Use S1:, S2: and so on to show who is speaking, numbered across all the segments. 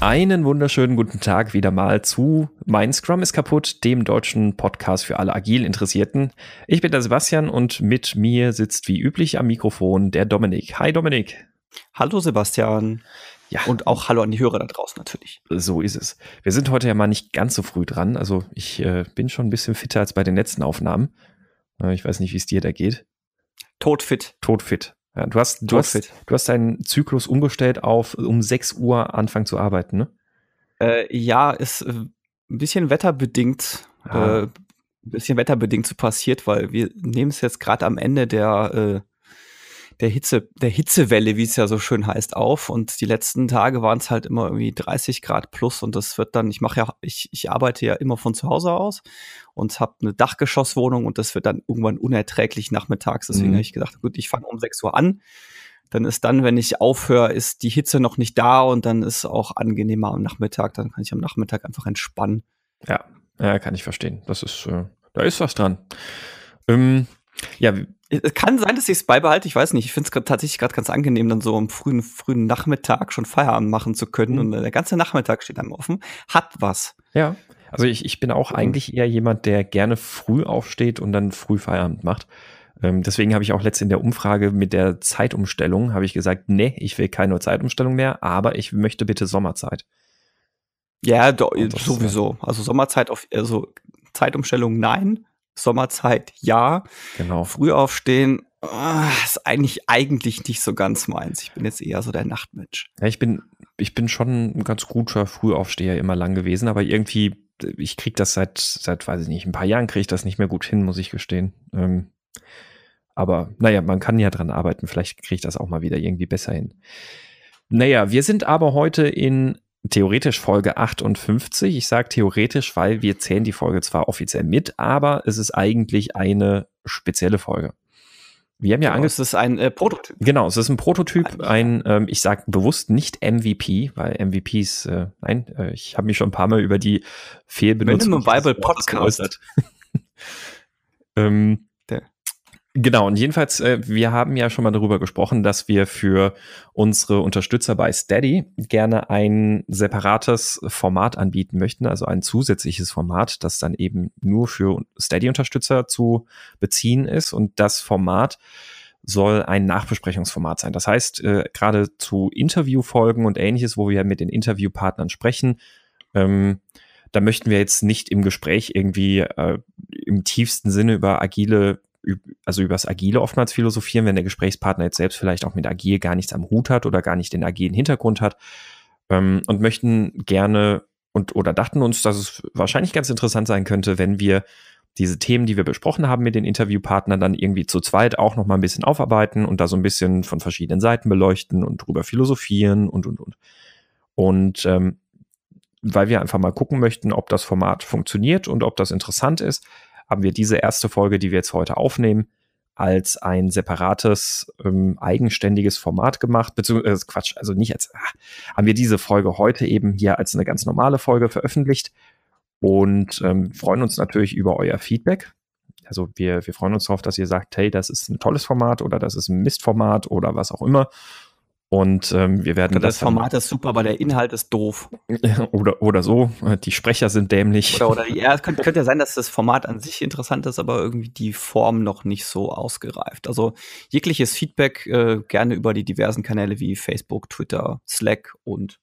S1: Einen wunderschönen guten Tag wieder mal zu Mein Scrum ist kaputt, dem deutschen Podcast für alle agil Interessierten. Ich bin der Sebastian und mit mir sitzt wie üblich am Mikrofon der Dominik. Hi Dominik.
S2: Hallo Sebastian. Ja. Und auch Hallo an die Hörer da draußen natürlich.
S1: So ist es. Wir sind heute ja mal nicht ganz so früh dran. Also ich äh, bin schon ein bisschen fitter als bei den letzten Aufnahmen. Äh, ich weiß nicht, wie es dir da geht.
S2: Todfit.
S1: Todfit. Ja, du hast, du hast, du hast deinen Zyklus umgestellt auf um 6 Uhr anfangen zu arbeiten, ne?
S2: Äh, ja, ist äh, ein bisschen wetterbedingt, ah. äh, ein bisschen wetterbedingt so passiert, weil wir nehmen es jetzt gerade am Ende der äh, der Hitze, der Hitzewelle, wie es ja so schön heißt, auf. Und die letzten Tage waren es halt immer irgendwie 30 Grad plus und das wird dann, ich mache ja, ich, ich arbeite ja immer von zu Hause aus und habe eine Dachgeschosswohnung und das wird dann irgendwann unerträglich nachmittags. Deswegen mhm. habe ich gedacht, gut, ich fange um 6 Uhr an. Dann ist dann, wenn ich aufhöre, ist die Hitze noch nicht da und dann ist auch angenehmer am Nachmittag. Dann kann ich am Nachmittag einfach entspannen.
S1: Ja, ja, kann ich verstehen. Das ist, äh, da ist was dran. Ähm, ja,
S2: es kann sein, dass ich es beibehalte, ich weiß nicht. Ich finde es tatsächlich gerade ganz angenehm, dann so am frühen, frühen Nachmittag schon Feierabend machen zu können. Mhm. Und der ganze Nachmittag steht einem offen. Hat was.
S1: Ja. Also ich, ich bin auch mhm. eigentlich eher jemand, der gerne früh aufsteht und dann früh Feierabend macht. Ähm, deswegen habe ich auch letztens in der Umfrage mit der Zeitumstellung, habe ich gesagt, nee, ich will keine Zeitumstellung mehr, aber ich möchte bitte Sommerzeit.
S2: Ja, do, sowieso. Also Sommerzeit auf, also Zeitumstellung nein. Sommerzeit ja.
S1: Genau.
S2: Früh aufstehen oh, ist eigentlich eigentlich nicht so ganz meins. Ich bin jetzt eher so der Nachtmensch.
S1: Ja, ich bin ich bin schon ein ganz guter Frühaufsteher immer lang gewesen, aber irgendwie ich krieg das seit seit weiß ich nicht ein paar Jahren kriege ich das nicht mehr gut hin, muss ich gestehen. Ähm, aber naja, man kann ja dran arbeiten. Vielleicht kriege ich das auch mal wieder irgendwie besser hin. Naja, wir sind aber heute in theoretisch Folge 58. Ich sage theoretisch, weil wir zählen die Folge zwar offiziell mit, aber es ist eigentlich eine spezielle Folge. Wir haben ja genau,
S2: Angst. Es ist ein äh, Prototyp.
S1: Genau, es ist ein Prototyp, ein, ähm, ich sage bewusst nicht MVP, weil MVPs, äh, nein, äh, ich habe mich schon ein paar Mal über die Fehlbenutzung.
S2: Minimum Bible Podcast.
S1: ähm, Genau, und jedenfalls, äh, wir haben ja schon mal darüber gesprochen, dass wir für unsere Unterstützer bei Steady gerne ein separates Format anbieten möchten, also ein zusätzliches Format, das dann eben nur für Steady-Unterstützer zu beziehen ist. Und das Format soll ein Nachbesprechungsformat sein. Das heißt, äh, gerade zu Interviewfolgen und ähnliches, wo wir mit den Interviewpartnern sprechen, ähm, da möchten wir jetzt nicht im Gespräch irgendwie äh, im tiefsten Sinne über agile also übers Agile oftmals philosophieren, wenn der Gesprächspartner jetzt selbst vielleicht auch mit Agil gar nichts am Hut hat oder gar nicht den agilen Hintergrund hat ähm, und möchten gerne und oder dachten uns, dass es wahrscheinlich ganz interessant sein könnte, wenn wir diese Themen, die wir besprochen haben mit den Interviewpartnern, dann irgendwie zu zweit auch noch mal ein bisschen aufarbeiten und da so ein bisschen von verschiedenen Seiten beleuchten und drüber philosophieren und und und. Und ähm, weil wir einfach mal gucken möchten, ob das Format funktioniert und ob das interessant ist, haben wir diese erste Folge, die wir jetzt heute aufnehmen, als ein separates, ähm, eigenständiges Format gemacht, beziehungsweise äh, Quatsch, also nicht als, ah, haben wir diese Folge heute eben hier als eine ganz normale Folge veröffentlicht und ähm, freuen uns natürlich über euer Feedback. Also wir, wir freuen uns darauf, dass ihr sagt, hey, das ist ein tolles Format oder das ist ein Mistformat oder was auch immer. Und ähm, wir werden
S2: das. Das Format ist super, aber der Inhalt ist doof.
S1: Oder, oder so. Die Sprecher sind dämlich.
S2: Oder, oder ja, es könnte, könnte ja sein, dass das Format an sich interessant ist, aber irgendwie die Form noch nicht so ausgereift. Also jegliches Feedback äh, gerne über die diversen Kanäle wie Facebook, Twitter, Slack und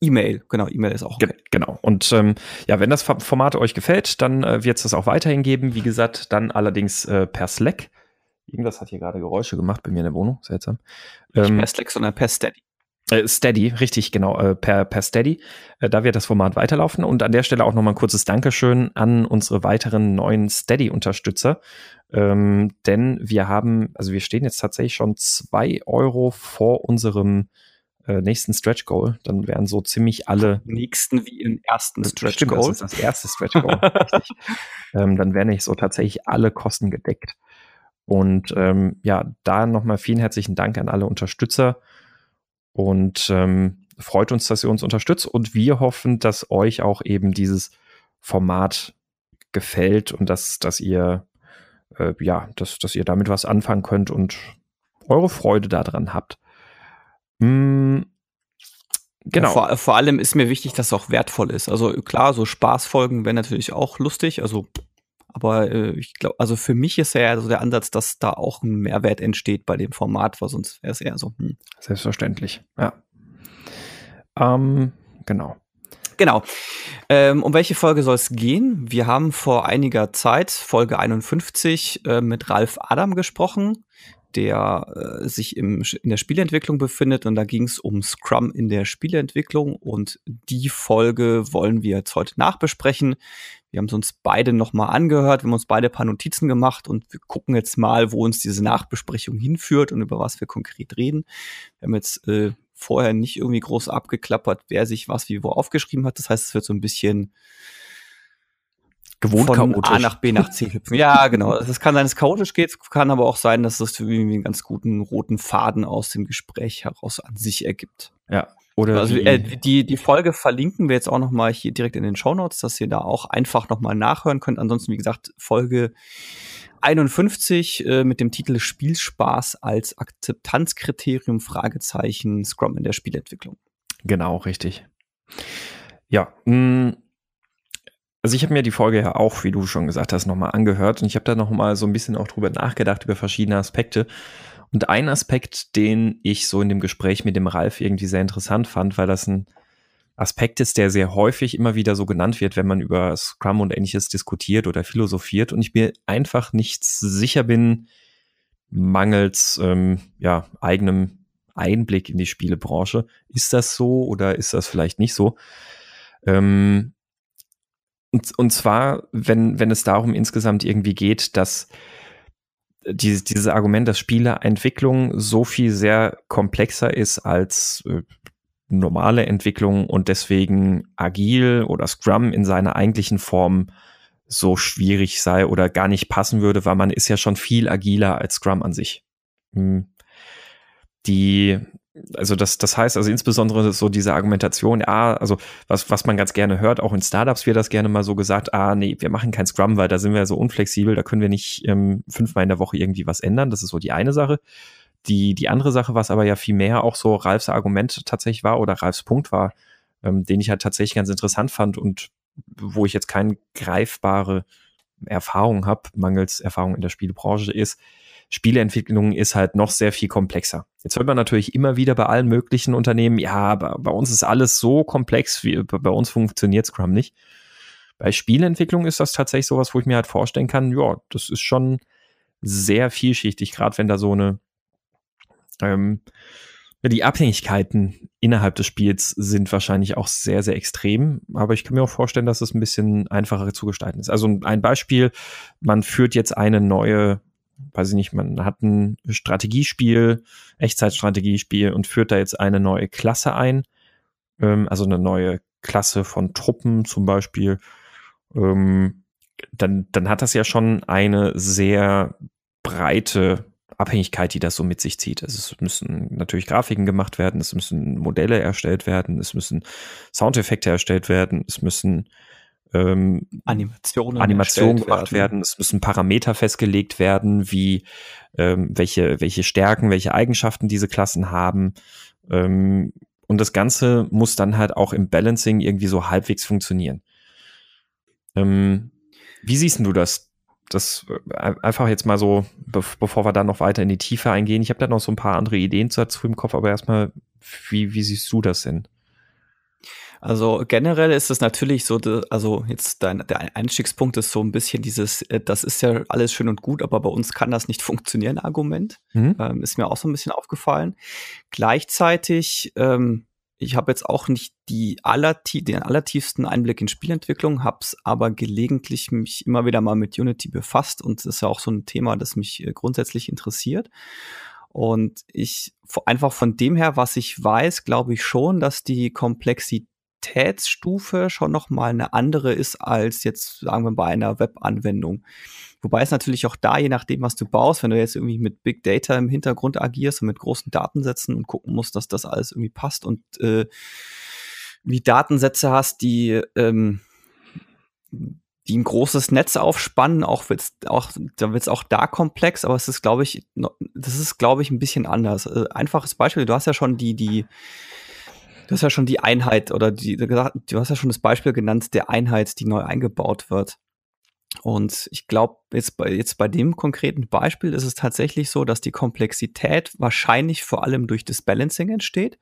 S2: E-Mail, genau, E-Mail ist auch
S1: okay. Genau. Und ähm, ja, wenn das Format euch gefällt, dann äh, wird es das auch weiterhin geben. Wie gesagt, dann allerdings äh, per Slack. Irgendwas hat hier gerade Geräusche gemacht bei mir in der Wohnung. Seltsam.
S2: Nicht ähm, per Slack, sondern per Steady.
S1: Äh, Steady, richtig, genau, äh, per, per Steady. Äh, da wird das Format weiterlaufen. Und an der Stelle auch nochmal ein kurzes Dankeschön an unsere weiteren neuen Steady-Unterstützer. Ähm, denn wir haben, also wir stehen jetzt tatsächlich schon zwei Euro vor unserem nächsten Stretch Goal. Dann wären so ziemlich alle.
S2: Nächsten wie im ersten
S1: Stretch Stimmt, Goal. Das ist das erste Stretch Goal. ähm, dann wären nicht so tatsächlich alle Kosten gedeckt. Und ähm, ja, da nochmal vielen herzlichen Dank an alle Unterstützer und ähm, freut uns, dass ihr uns unterstützt und wir hoffen, dass euch auch eben dieses Format gefällt und dass, dass ihr äh, ja, dass, dass ihr damit was anfangen könnt und eure Freude daran habt. Hm,
S2: Genau. Vor, vor, allem ist mir wichtig, dass es auch wertvoll ist. Also klar, so Spaßfolgen wären natürlich auch lustig. Also, aber äh, ich glaube, also für mich ist ja so der Ansatz, dass da auch ein Mehrwert entsteht bei dem Format, weil sonst wäre es eher so. Hm.
S1: Selbstverständlich, ja. Ähm, genau.
S2: Genau. Ähm, um welche Folge soll es gehen? Wir haben vor einiger Zeit, Folge 51, äh, mit Ralf Adam gesprochen, der äh, sich im, in der Spieleentwicklung befindet. Und da ging es um Scrum in der Spieleentwicklung. Und die Folge wollen wir jetzt heute nachbesprechen. Wir haben es uns beide nochmal angehört, wir haben uns beide ein paar Notizen gemacht und wir gucken jetzt mal, wo uns diese Nachbesprechung hinführt und über was wir konkret reden. Wir haben jetzt äh, vorher nicht irgendwie groß abgeklappert, wer sich was wie wo aufgeschrieben hat. Das heißt, es wird so ein bisschen gewohnt von chaotisch. A nach B nach C hüpfen. Ja, genau. Also es kann sein, dass es chaotisch geht, kann aber auch sein, dass es irgendwie einen ganz guten roten Faden aus dem Gespräch heraus an sich ergibt.
S1: Ja.
S2: Oder also, äh, die, die Folge verlinken wir jetzt auch noch mal hier direkt in den Show Notes, dass ihr da auch einfach noch mal nachhören könnt. Ansonsten, wie gesagt, Folge 51 äh, mit dem Titel Spielspaß als Akzeptanzkriterium Fragezeichen Scrum in der Spielentwicklung.
S1: Genau, richtig. Ja, mh, mm, also ich habe mir die Folge ja auch, wie du schon gesagt hast, nochmal angehört und ich habe da nochmal so ein bisschen auch drüber nachgedacht, über verschiedene Aspekte. Und ein Aspekt, den ich so in dem Gespräch mit dem Ralf irgendwie sehr interessant fand, weil das ein Aspekt ist, der sehr häufig immer wieder so genannt wird, wenn man über Scrum und ähnliches diskutiert oder philosophiert und ich mir einfach nicht sicher bin, mangels ähm, ja, eigenem Einblick in die Spielebranche. Ist das so oder ist das vielleicht nicht so? Ähm, und, und zwar, wenn, wenn es darum insgesamt irgendwie geht, dass dieses, dieses Argument, dass Spieleentwicklung so viel sehr komplexer ist als äh, normale Entwicklung und deswegen agil oder Scrum in seiner eigentlichen Form so schwierig sei oder gar nicht passen würde, weil man ist ja schon viel agiler als Scrum an sich. Hm. Die, also das, das heißt also insbesondere so diese Argumentation, ja, also was, was man ganz gerne hört, auch in Startups wird das gerne mal so gesagt, ah, nee, wir machen kein Scrum, weil da sind wir so unflexibel, da können wir nicht ähm, fünfmal in der Woche irgendwie was ändern. Das ist so die eine Sache. Die, die andere Sache, was aber ja viel mehr auch so Ralfs Argument tatsächlich war oder Ralfs Punkt war, ähm, den ich halt tatsächlich ganz interessant fand und wo ich jetzt keine greifbare Erfahrung habe, mangels Erfahrung in der Spielebranche, ist, Spieleentwicklung ist halt noch sehr viel komplexer. Jetzt hört man natürlich immer wieder bei allen möglichen Unternehmen, ja, bei uns ist alles so komplex, wie bei uns funktioniert Scrum nicht. Bei Spieleentwicklung ist das tatsächlich sowas, wo ich mir halt vorstellen kann, ja, das ist schon sehr vielschichtig, gerade wenn da so eine ähm, die Abhängigkeiten innerhalb des Spiels sind wahrscheinlich auch sehr, sehr extrem, aber ich kann mir auch vorstellen, dass es ein bisschen einfacher zu gestalten ist. Also ein Beispiel, man führt jetzt eine neue, weiß ich nicht, man hat ein Strategiespiel, Echtzeitstrategiespiel und führt da jetzt eine neue Klasse ein, ähm, also eine neue Klasse von Truppen zum Beispiel, ähm, dann, dann hat das ja schon eine sehr breite Abhängigkeit, die das so mit sich zieht. Also es müssen natürlich Grafiken gemacht werden, es müssen Modelle erstellt werden, es müssen Soundeffekte erstellt werden, es müssen ähm,
S2: Animationen,
S1: Animationen gemacht werden. werden. es müssen Parameter festgelegt werden, wie ähm, welche, welche Stärken, welche Eigenschaften diese Klassen haben. Ähm, und das Ganze muss dann halt auch im Balancing irgendwie so halbwegs funktionieren. Ähm, wie siehst du das? das äh, einfach jetzt mal so, bevor wir dann noch weiter in die Tiefe eingehen. Ich habe da noch so ein paar andere Ideen dazu im Kopf, aber erstmal, wie, wie siehst du das denn?
S2: Also generell ist es natürlich so, also jetzt dein, der Einstiegspunkt ist so ein bisschen dieses, äh, das ist ja alles schön und gut, aber bei uns kann das nicht funktionieren, Argument. Mhm. Ähm, ist mir auch so ein bisschen aufgefallen. Gleichzeitig ähm, ich habe jetzt auch nicht die allertie den allertiefsten Einblick in Spielentwicklung, habe es aber gelegentlich mich immer wieder mal mit Unity befasst und das ist ja auch so ein Thema, das mich äh, grundsätzlich interessiert. Und ich einfach von dem her, was ich weiß, glaube ich schon, dass die Komplexitätsstufe schon noch mal eine andere ist als jetzt sagen wir bei einer Webanwendung. Wobei es natürlich auch da, je nachdem, was du baust, wenn du jetzt irgendwie mit Big Data im Hintergrund agierst und mit großen Datensätzen und gucken musst, dass das alles irgendwie passt und äh, wie Datensätze hast, die ähm, die ein großes Netz aufspannen, auch wird's auch da wird's auch da komplex, aber es ist glaube ich das ist glaube ich ein bisschen anders. Äh, einfaches Beispiel, du hast ja schon die die Du hast ja schon die Einheit oder die, du hast ja schon das Beispiel genannt der Einheit, die neu eingebaut wird. Und ich glaube, jetzt bei, jetzt bei dem konkreten Beispiel ist es tatsächlich so, dass die Komplexität wahrscheinlich vor allem durch das Balancing entsteht,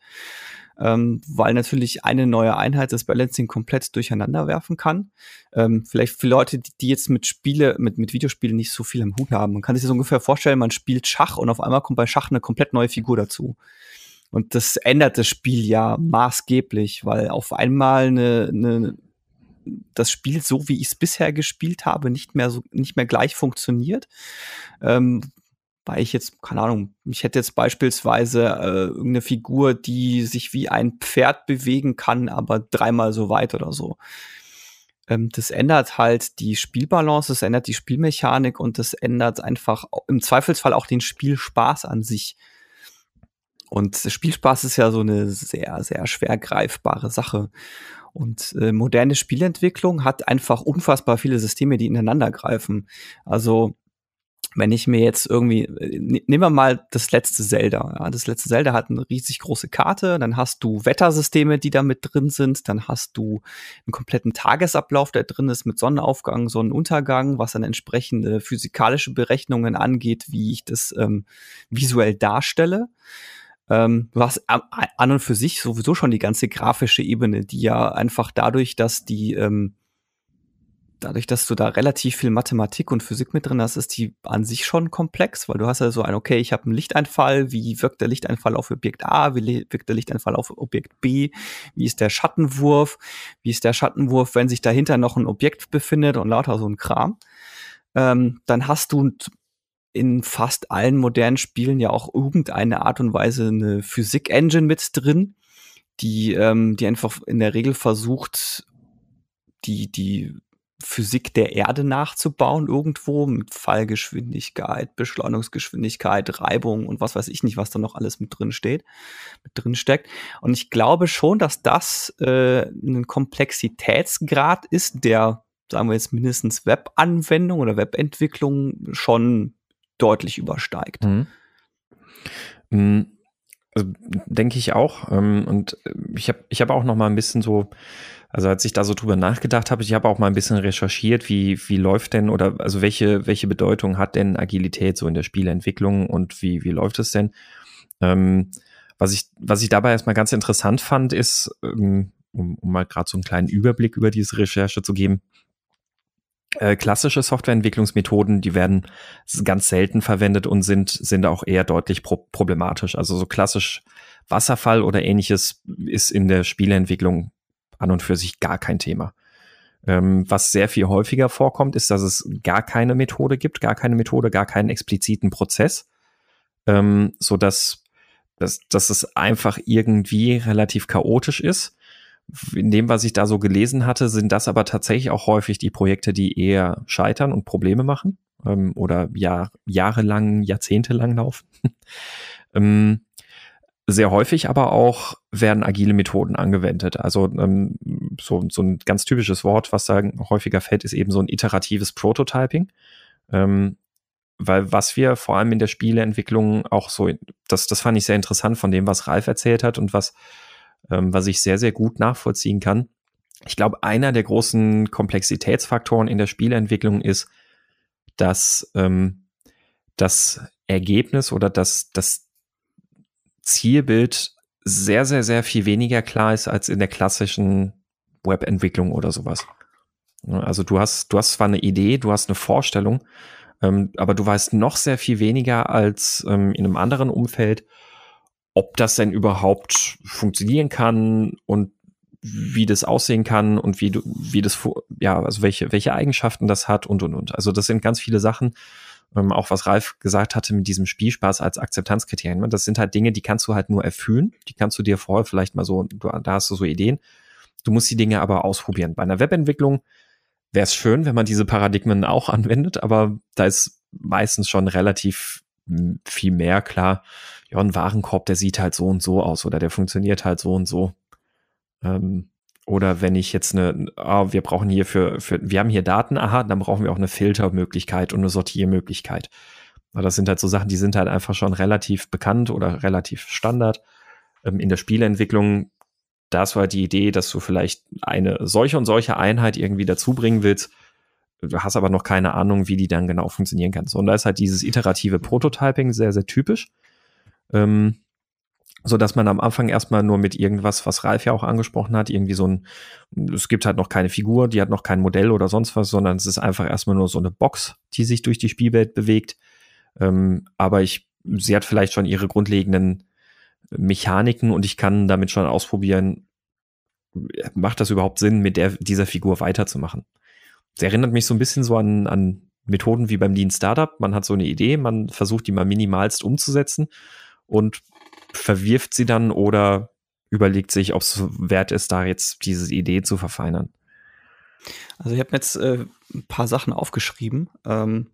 S2: ähm, weil natürlich eine neue Einheit das Balancing komplett durcheinander werfen kann. Ähm, vielleicht für Leute, die, jetzt mit Spiele, mit, mit Videospielen nicht so viel am Hut haben. Man kann sich das ungefähr vorstellen, man spielt Schach und auf einmal kommt bei Schach eine komplett neue Figur dazu. Und das ändert das Spiel ja maßgeblich, weil auf einmal eine, eine das Spiel, so wie ich es bisher gespielt habe, nicht mehr so, nicht mehr gleich funktioniert. Ähm, weil ich jetzt, keine Ahnung, ich hätte jetzt beispielsweise äh, irgendeine Figur, die sich wie ein Pferd bewegen kann, aber dreimal so weit oder so. Ähm, das ändert halt die Spielbalance, das ändert die Spielmechanik und das ändert einfach im Zweifelsfall auch den Spielspaß an sich. Und Spielspaß ist ja so eine sehr, sehr schwer greifbare Sache. Und äh, moderne Spielentwicklung hat einfach unfassbar viele Systeme, die ineinander greifen. Also wenn ich mir jetzt irgendwie, äh, nehmen wir mal das letzte Zelda. Ja, das letzte Zelda hat eine riesig große Karte, dann hast du Wettersysteme, die da mit drin sind, dann hast du einen kompletten Tagesablauf, der drin ist mit Sonnenaufgang, Sonnenuntergang, was dann entsprechende physikalische Berechnungen angeht, wie ich das ähm, visuell darstelle. Ähm, du hast an und für sich sowieso schon die ganze grafische Ebene, die ja einfach dadurch, dass die, ähm, dadurch, dass du da relativ viel Mathematik und Physik mit drin hast, ist die an sich schon komplex, weil du hast ja so ein, okay, ich habe einen Lichteinfall, wie wirkt der Lichteinfall auf Objekt A, wie wirkt der Lichteinfall auf Objekt B, wie ist der Schattenwurf, wie ist der Schattenwurf, wenn sich dahinter noch ein Objekt befindet und lauter so ein Kram. Ähm, dann hast du in fast allen modernen Spielen ja auch irgendeine Art und Weise eine Physik-Engine mit drin, die, ähm, die einfach in der Regel versucht, die, die Physik der Erde nachzubauen irgendwo mit Fallgeschwindigkeit, Beschleunigungsgeschwindigkeit, Reibung und was weiß ich nicht, was da noch alles mit drin steht, mit drin steckt. Und ich glaube schon, dass das äh, ein Komplexitätsgrad ist, der, sagen wir jetzt mindestens Webanwendung oder Webentwicklung schon deutlich übersteigt. Mhm.
S1: Mhm. Also, denke ich auch. Ähm, und äh, ich habe ich hab auch noch mal ein bisschen so, also als ich da so drüber nachgedacht habe, ich habe auch mal ein bisschen recherchiert, wie, wie läuft denn oder also welche, welche Bedeutung hat denn Agilität so in der Spieleentwicklung und wie, wie läuft es denn? Ähm, was ich, was ich dabei erstmal ganz interessant fand, ist, ähm, um, um mal gerade so einen kleinen Überblick über diese Recherche zu geben, äh, klassische Softwareentwicklungsmethoden, die werden ganz selten verwendet und sind, sind auch eher deutlich pro problematisch. Also so klassisch Wasserfall oder ähnliches ist in der Spieleentwicklung an und für sich gar kein Thema. Ähm, was sehr viel häufiger vorkommt, ist, dass es gar keine Methode gibt, gar keine Methode, gar keinen expliziten Prozess, ähm, so dass, dass, dass es einfach irgendwie relativ chaotisch ist in dem, was ich da so gelesen hatte, sind das aber tatsächlich auch häufig die Projekte, die eher scheitern und Probleme machen ähm, oder Jahr, jahrelang, jahrzehntelang laufen. ähm, sehr häufig aber auch werden agile Methoden angewendet. Also ähm, so, so ein ganz typisches Wort, was da häufiger fällt, ist eben so ein iteratives Prototyping. Ähm, weil was wir vor allem in der Spieleentwicklung auch so, das, das fand ich sehr interessant von dem, was Ralf erzählt hat und was ähm, was ich sehr, sehr gut nachvollziehen kann. Ich glaube, einer der großen Komplexitätsfaktoren in der Spieleentwicklung ist, dass ähm, das Ergebnis oder das, das Zielbild sehr, sehr, sehr viel weniger klar ist als in der klassischen Webentwicklung oder sowas. Also du hast, du hast zwar eine Idee, du hast eine Vorstellung, ähm, aber du weißt noch sehr viel weniger als ähm, in einem anderen Umfeld, ob das denn überhaupt funktionieren kann und wie das aussehen kann und wie du, wie das, ja, also welche, welche Eigenschaften das hat und und und. Also das sind ganz viele Sachen, ähm, auch was Ralf gesagt hatte mit diesem Spielspaß als Akzeptanzkriterien. Ne? Das sind halt Dinge, die kannst du halt nur erfüllen. Die kannst du dir vorher vielleicht mal so, du, da hast du so Ideen. Du musst die Dinge aber ausprobieren. Bei einer Webentwicklung wäre es schön, wenn man diese Paradigmen auch anwendet, aber da ist meistens schon relativ hm, viel mehr klar ja, ein Warenkorb, der sieht halt so und so aus oder der funktioniert halt so und so. Ähm, oder wenn ich jetzt eine, ah, wir brauchen hier für, für, wir haben hier Daten, aha, dann brauchen wir auch eine Filtermöglichkeit und eine Sortiermöglichkeit. Das sind halt so Sachen, die sind halt einfach schon relativ bekannt oder relativ Standard. Ähm, in der Spieleentwicklung das war die Idee, dass du vielleicht eine solche und solche Einheit irgendwie dazu bringen willst. Du hast aber noch keine Ahnung, wie die dann genau funktionieren kann. Und da ist halt dieses iterative Prototyping sehr, sehr typisch. Ähm, so dass man am Anfang erstmal nur mit irgendwas, was Ralf ja auch angesprochen hat, irgendwie so ein, es gibt halt noch keine Figur, die hat noch kein Modell oder sonst was, sondern es ist einfach erstmal nur so eine Box, die sich durch die Spielwelt bewegt. Ähm, aber ich, sie hat vielleicht schon ihre grundlegenden Mechaniken und ich kann damit schon ausprobieren, macht das überhaupt Sinn, mit der, dieser Figur weiterzumachen? Es erinnert mich so ein bisschen so an, an Methoden wie beim Lean Startup. Man hat so eine Idee, man versucht die mal minimalst umzusetzen und verwirft sie dann oder überlegt sich, ob es wert ist, da jetzt diese Idee zu verfeinern.
S2: Also ich habe jetzt äh, ein paar Sachen aufgeschrieben. Ähm,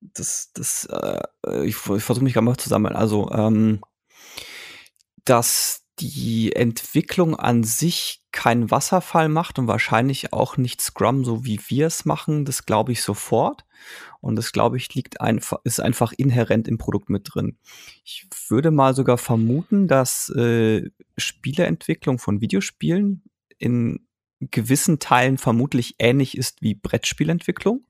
S2: das, das, äh, ich, ich versuche mich gerade mal zusammen. Also ähm, dass die Entwicklung an sich keinen Wasserfall macht und wahrscheinlich auch nicht Scrum, so wie wir es machen, das glaube ich sofort. Und das glaube ich liegt einfach, ist einfach inhärent im Produkt mit drin. Ich würde mal sogar vermuten, dass äh, Spieleentwicklung von Videospielen in gewissen Teilen vermutlich ähnlich ist wie Brettspielentwicklung.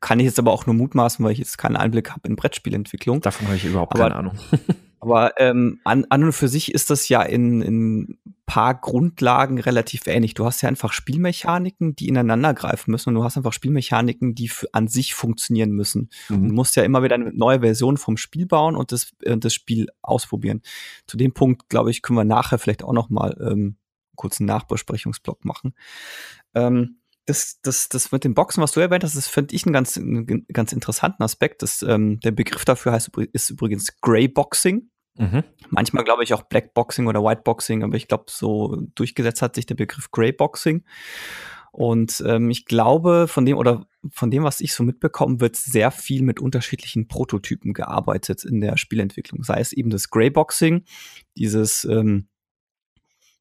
S2: Kann ich jetzt aber auch nur mutmaßen, weil ich jetzt keinen Einblick habe in Brettspielentwicklung.
S1: Davon habe ich überhaupt aber, keine Ahnung.
S2: Aber ähm, an, an und für sich ist das ja in, in paar Grundlagen relativ ähnlich. Du hast ja einfach Spielmechaniken, die ineinander greifen müssen und du hast einfach Spielmechaniken, die an sich funktionieren müssen. Mhm. Du musst ja immer wieder eine neue Version vom Spiel bauen und das, äh, das Spiel ausprobieren. Zu dem Punkt, glaube ich, können wir nachher vielleicht auch noch mal ähm, kurz einen Nachbesprechungsblock machen. Ähm, das, das, das mit den Boxen, was du erwähnt hast, das finde ich einen ganz, einen ganz interessanten Aspekt. Das, ähm, der Begriff dafür heißt, ist übrigens Grey Boxing. Mhm. Manchmal glaube ich auch Black Boxing oder White Boxing, aber ich glaube, so durchgesetzt hat sich der Begriff Grey Boxing. Und ähm, ich glaube, von dem oder von dem, was ich so mitbekomme, wird sehr viel mit unterschiedlichen Prototypen gearbeitet in der Spielentwicklung. Sei es eben das Grey Boxing, dieses ähm,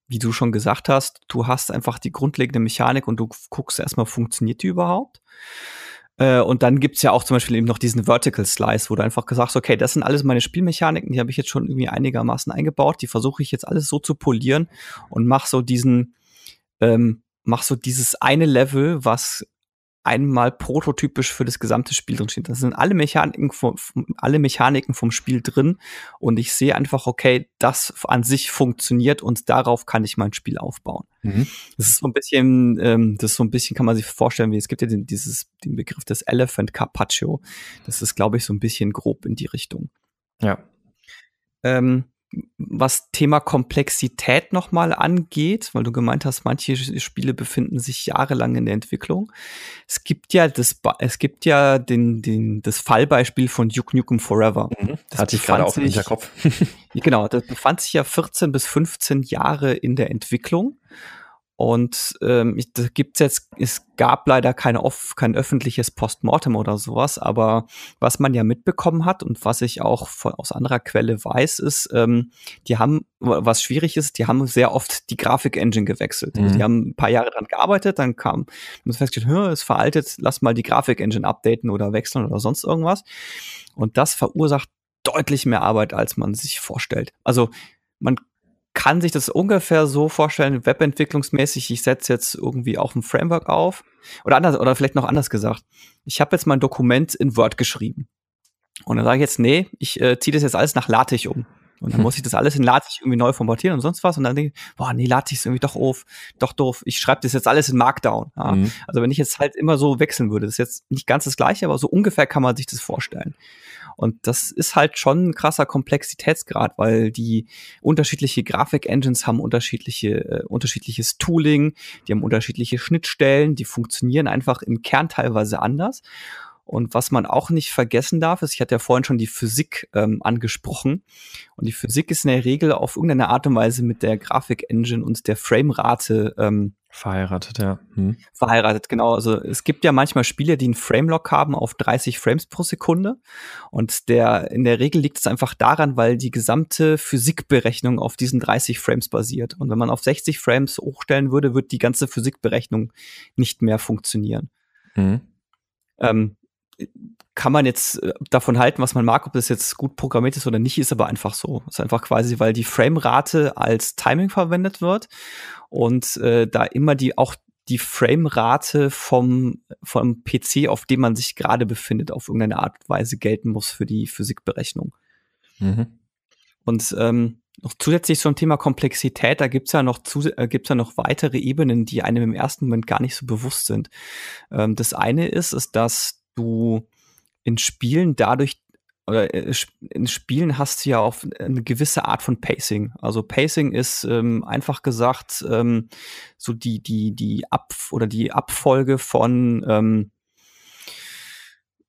S2: wie du schon gesagt hast, du hast einfach die grundlegende Mechanik und du guckst erstmal, funktioniert die überhaupt? Äh, und dann gibt's ja auch zum Beispiel eben noch diesen Vertical Slice, wo du einfach gesagt hast, okay, das sind alles meine Spielmechaniken, die habe ich jetzt schon irgendwie einigermaßen eingebaut, die versuche ich jetzt alles so zu polieren und mach so diesen, ähm, mach so dieses eine Level, was einmal prototypisch für das gesamte Spiel drin steht. Das sind alle Mechaniken vom, alle Mechaniken vom Spiel drin und ich sehe einfach, okay, das an sich funktioniert und darauf kann ich mein Spiel aufbauen. Mhm. Das ist so ein bisschen, ähm, das ist so ein bisschen, kann man sich vorstellen, wie es gibt ja den, dieses, den Begriff des Elephant Carpaccio. Das ist, glaube ich, so ein bisschen grob in die Richtung.
S1: Ja.
S2: Ähm, was Thema Komplexität nochmal angeht, weil du gemeint hast, manche Spiele befinden sich jahrelang in der Entwicklung. Es gibt ja das, es gibt ja den, den, das Fallbeispiel von Duke Nukem Forever.
S1: Mhm. Das hatte ich gerade auch im Hinterkopf.
S2: genau, das befand sich ja 14 bis 15 Jahre in der Entwicklung. Und ähm, da gibt's jetzt, es gab leider keine off, kein öffentliches Postmortem oder sowas, aber was man ja mitbekommen hat und was ich auch von, aus anderer Quelle weiß, ist, ähm, die haben, was schwierig ist, die haben sehr oft die Grafik-Engine gewechselt. Mhm. Also die haben ein paar Jahre dran gearbeitet, dann kam, haben sie festgestellt, ist veraltet, lass mal die Grafik-Engine updaten oder wechseln oder sonst irgendwas. Und das verursacht deutlich mehr Arbeit, als man sich vorstellt. Also man kann sich das ungefähr so vorstellen, webentwicklungsmäßig, ich setze jetzt irgendwie auch ein Framework auf. Oder anders, oder vielleicht noch anders gesagt. Ich habe jetzt mein Dokument in Word geschrieben. Und dann sage ich jetzt, nee, ich äh, ziehe das jetzt alles nach LaTeX um. Und dann hm. muss ich das alles in LaTeX irgendwie neu formatieren und sonst was. Und dann denke ich, boah, nee, LaTeX ist irgendwie doch doof, doch doof. Ich schreibe das jetzt alles in Markdown. Ja. Mhm. Also wenn ich jetzt halt immer so wechseln würde, das ist jetzt nicht ganz das Gleiche, aber so ungefähr kann man sich das vorstellen. Und das ist halt schon ein krasser Komplexitätsgrad, weil die unterschiedliche Grafik-Engines haben unterschiedliche, äh, unterschiedliches Tooling, die haben unterschiedliche Schnittstellen, die funktionieren einfach im Kern teilweise anders. Und was man auch nicht vergessen darf, ist, ich hatte ja vorhin schon die Physik ähm, angesprochen. Und die Physik ist in der Regel auf irgendeine Art und Weise mit der Grafik-Engine und der Framerate ähm,
S1: Verheiratet, ja. Hm.
S2: Verheiratet, genau. Also es gibt ja manchmal Spiele, die einen Framelock haben auf 30 Frames pro Sekunde. Und der, in der Regel liegt es einfach daran, weil die gesamte Physikberechnung auf diesen 30 Frames basiert. Und wenn man auf 60 Frames hochstellen würde, wird die ganze Physikberechnung nicht mehr funktionieren. Mhm. Ähm, kann man jetzt äh, davon halten, was man mag, ob das jetzt gut programmiert ist oder nicht, ist aber einfach so. ist einfach quasi, weil die Framerate als Timing verwendet wird und äh, da immer die auch die Framerate vom, vom PC, auf dem man sich gerade befindet, auf irgendeine Art und Weise gelten muss für die Physikberechnung. Mhm. Und ähm, noch zusätzlich zum Thema Komplexität, da gibt's ja noch zu, äh, gibt's ja noch weitere Ebenen, die einem im ersten Moment gar nicht so bewusst sind. Ähm, das eine ist, ist, dass du in Spielen dadurch oder äh, in Spielen hast du ja auch eine gewisse Art von Pacing. Also Pacing ist ähm, einfach gesagt ähm, so die die die Ab oder die Abfolge von ähm,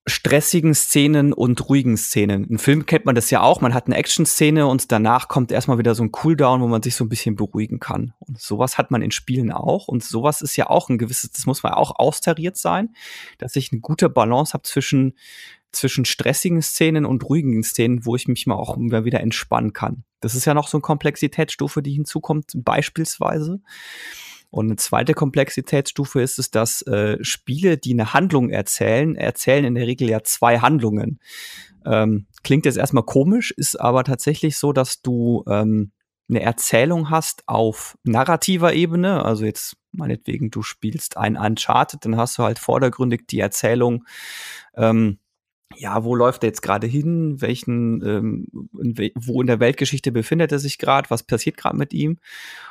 S2: stressigen Szenen und ruhigen Szenen. Im Film kennt man das ja auch. Man hat eine Action-Szene und danach kommt erstmal wieder so ein Cooldown, wo man sich so ein bisschen beruhigen kann. Und sowas hat man in Spielen auch. Und sowas ist ja auch ein gewisses, das muss man auch austariert sein, dass ich eine gute Balance habe zwischen, zwischen stressigen Szenen und ruhigen Szenen, wo ich mich mal auch immer wieder entspannen kann. Das ist ja noch so eine Komplexitätsstufe, die hinzukommt, beispielsweise. Und eine zweite Komplexitätsstufe ist es, dass äh, Spiele, die eine Handlung erzählen, erzählen in der Regel ja zwei Handlungen. Ähm, klingt jetzt erstmal komisch, ist aber tatsächlich so, dass du ähm, eine Erzählung hast auf narrativer Ebene, also jetzt meinetwegen, du spielst ein Uncharted, dann hast du halt vordergründig die Erzählung, ähm, ja, wo läuft er jetzt gerade hin? Welchen, ähm, in we wo in der Weltgeschichte befindet er sich gerade? Was passiert gerade mit ihm?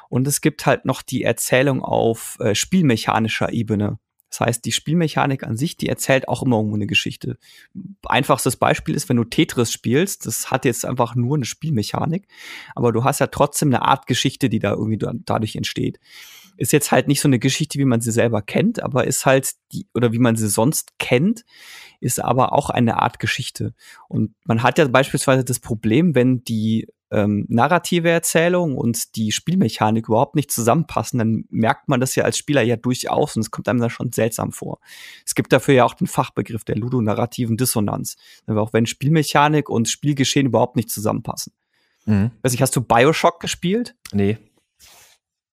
S2: Und es gibt halt noch die Erzählung auf äh, spielmechanischer Ebene. Das heißt, die Spielmechanik an sich, die erzählt auch immer irgendwo eine Geschichte. Einfachstes Beispiel ist, wenn du Tetris spielst, das hat jetzt einfach nur eine Spielmechanik, aber du hast ja trotzdem eine Art Geschichte, die da irgendwie dadurch entsteht. Ist jetzt halt nicht so eine Geschichte, wie man sie selber kennt, aber ist halt die, oder wie man sie sonst kennt, ist aber auch eine Art Geschichte. Und man hat ja beispielsweise das Problem, wenn die ähm, narrative Erzählung und die Spielmechanik überhaupt nicht zusammenpassen, dann merkt man das ja als Spieler ja durchaus und es kommt einem da schon seltsam vor. Es gibt dafür ja auch den Fachbegriff der ludonarrativen Dissonanz, auch wenn Spielmechanik und Spielgeschehen überhaupt nicht zusammenpassen. Mhm. Weiß ich, hast du Bioshock gespielt?
S1: Nee.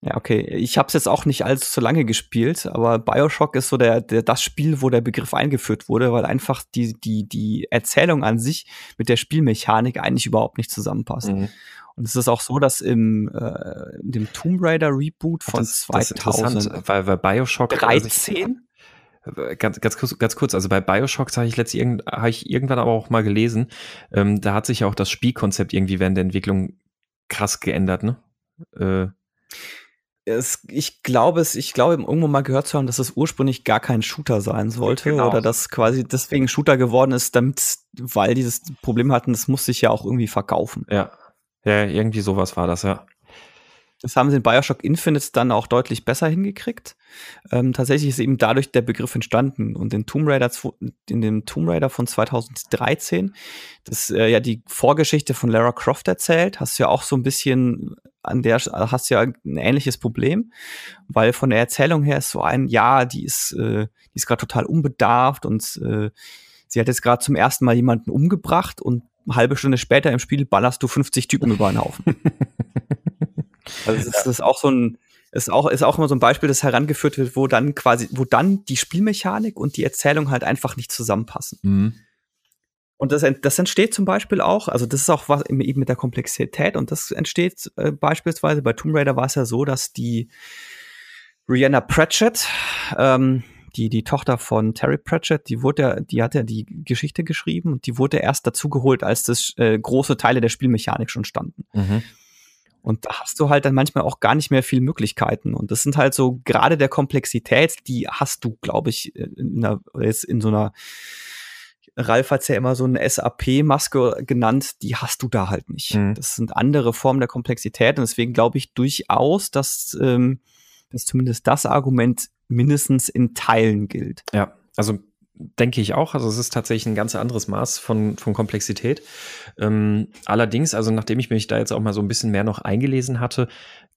S2: Ja, okay. Ich habe es jetzt auch nicht allzu so lange gespielt, aber Bioshock ist so der, der das Spiel, wo der Begriff eingeführt wurde, weil einfach die die die Erzählung an sich mit der Spielmechanik eigentlich überhaupt nicht zusammenpasst. Mhm. Und es ist auch so, dass im äh, dem Tomb Raider Reboot von das, 2000
S1: das weil, weil Bioshock
S2: 13
S1: also ich, ganz, ganz, kurz, ganz kurz, also bei Bioshock habe ich letztlich irgend, hab ich irgendwann aber auch mal gelesen, ähm, da hat sich ja auch das Spielkonzept irgendwie während der Entwicklung krass geändert, ne? Äh,
S2: es, ich glaube es, ich glaube irgendwo mal gehört zu haben, dass es ursprünglich gar kein Shooter sein sollte genau. oder dass quasi deswegen Shooter geworden ist, damit, weil dieses Problem hatten, das muss sich ja auch irgendwie verkaufen.
S1: Ja, ja, irgendwie sowas war das ja.
S2: Das haben sie in Bioshock Infinite dann auch deutlich besser hingekriegt. Ähm, tatsächlich ist eben dadurch der Begriff entstanden. Und in Tomb Raider, in dem Tomb Raider von 2013, das äh, ja die Vorgeschichte von Lara Croft erzählt, hast du ja auch so ein bisschen an der hast du ja ein ähnliches Problem, weil von der Erzählung her ist so ein, ja, die ist, äh, die ist gerade total unbedarft und äh, sie hat jetzt gerade zum ersten Mal jemanden umgebracht und eine halbe Stunde später im Spiel ballerst du 50 Typen über den Haufen. also das ist auch so ein, ist auch, ist auch immer so ein Beispiel, das herangeführt wird, wo dann quasi, wo dann die Spielmechanik und die Erzählung halt einfach nicht zusammenpassen. Mhm. Und das, das entsteht zum Beispiel auch, also das ist auch was eben mit der Komplexität und das entsteht äh, beispielsweise bei Tomb Raider war es ja so, dass die Rihanna Pratchett, ähm, die, die Tochter von Terry Pratchett, die wurde ja, die hat ja die Geschichte geschrieben und die wurde erst dazugeholt, als das äh, große Teile der Spielmechanik schon standen. Mhm. Und da hast du halt dann manchmal auch gar nicht mehr viel Möglichkeiten. Und das sind halt so gerade der Komplexität, die hast du, glaube ich, in, einer, jetzt in so einer Ralf hat's ja immer so eine SAP-Maske genannt, die hast du da halt nicht. Mhm. Das sind andere Formen der Komplexität und deswegen glaube ich durchaus, dass, ähm, dass zumindest das Argument mindestens in Teilen gilt.
S1: Ja, also denke ich auch. Also es ist tatsächlich ein ganz anderes Maß von, von Komplexität. Ähm, allerdings, also nachdem ich mich da jetzt auch mal so ein bisschen mehr noch eingelesen hatte,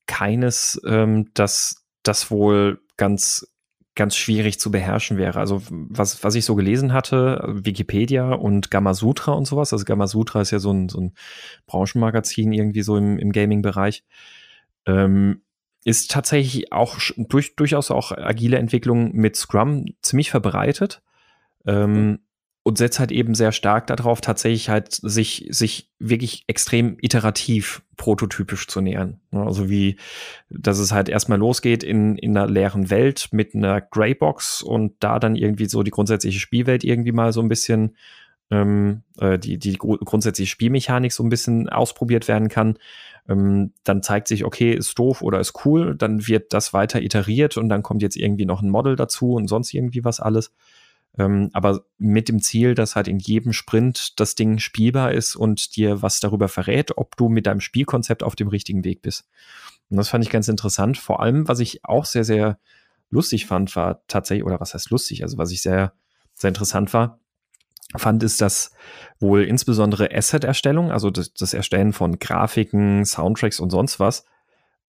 S1: keines, ähm, dass das wohl ganz ganz schwierig zu beherrschen wäre. Also was, was ich so gelesen hatte, Wikipedia und Gamasutra und sowas. Also Gamasutra ist ja so ein, so ein Branchenmagazin irgendwie so im, im Gaming-Bereich. Ähm, ist tatsächlich auch durch, durchaus auch agile Entwicklung mit Scrum ziemlich verbreitet. Ähm, und setzt halt eben sehr stark darauf, tatsächlich halt sich, sich wirklich extrem iterativ prototypisch zu nähern. Also wie, dass es halt erstmal losgeht in, in einer leeren Welt mit einer Greybox und da dann irgendwie so die grundsätzliche Spielwelt irgendwie mal so ein bisschen ähm, äh, die, die grundsätzliche Spielmechanik so ein bisschen ausprobiert werden kann. Ähm, dann zeigt sich, okay, ist doof oder ist cool, dann wird das weiter iteriert und dann kommt jetzt irgendwie noch ein Model dazu und sonst irgendwie was alles. Ähm, aber mit dem Ziel, dass halt in jedem Sprint das Ding spielbar ist und dir was darüber verrät, ob du mit deinem Spielkonzept auf dem richtigen Weg bist. Und das fand ich ganz interessant. Vor allem, was ich auch sehr, sehr lustig fand, war tatsächlich, oder was heißt lustig, also was ich sehr, sehr interessant war, fand, ist, dass wohl insbesondere Asset-Erstellung, also das, das, Erstellen von Grafiken, Soundtracks und sonst was,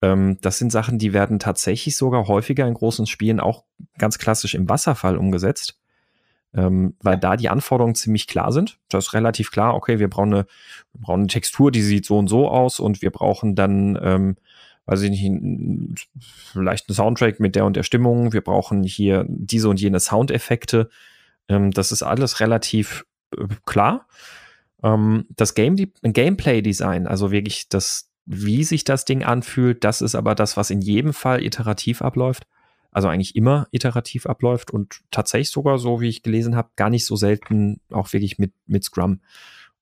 S1: ähm, das sind Sachen, die werden tatsächlich sogar häufiger in großen Spielen auch ganz klassisch im Wasserfall umgesetzt ähm, weil da die Anforderungen ziemlich klar sind. Das ist relativ klar, okay, wir brauchen eine, wir brauchen eine Textur, die sieht so und so aus und wir brauchen dann, ähm, weiß ich nicht, vielleicht einen Soundtrack mit der und der Stimmung, wir brauchen hier diese und jene Soundeffekte. Ähm, das ist alles relativ äh, klar. Ähm, das Game Gameplay-Design, also wirklich das, wie sich das Ding anfühlt, das ist aber das, was in jedem Fall iterativ abläuft also eigentlich immer iterativ abläuft und tatsächlich sogar, so wie ich gelesen habe, gar nicht so selten auch wirklich mit, mit Scrum.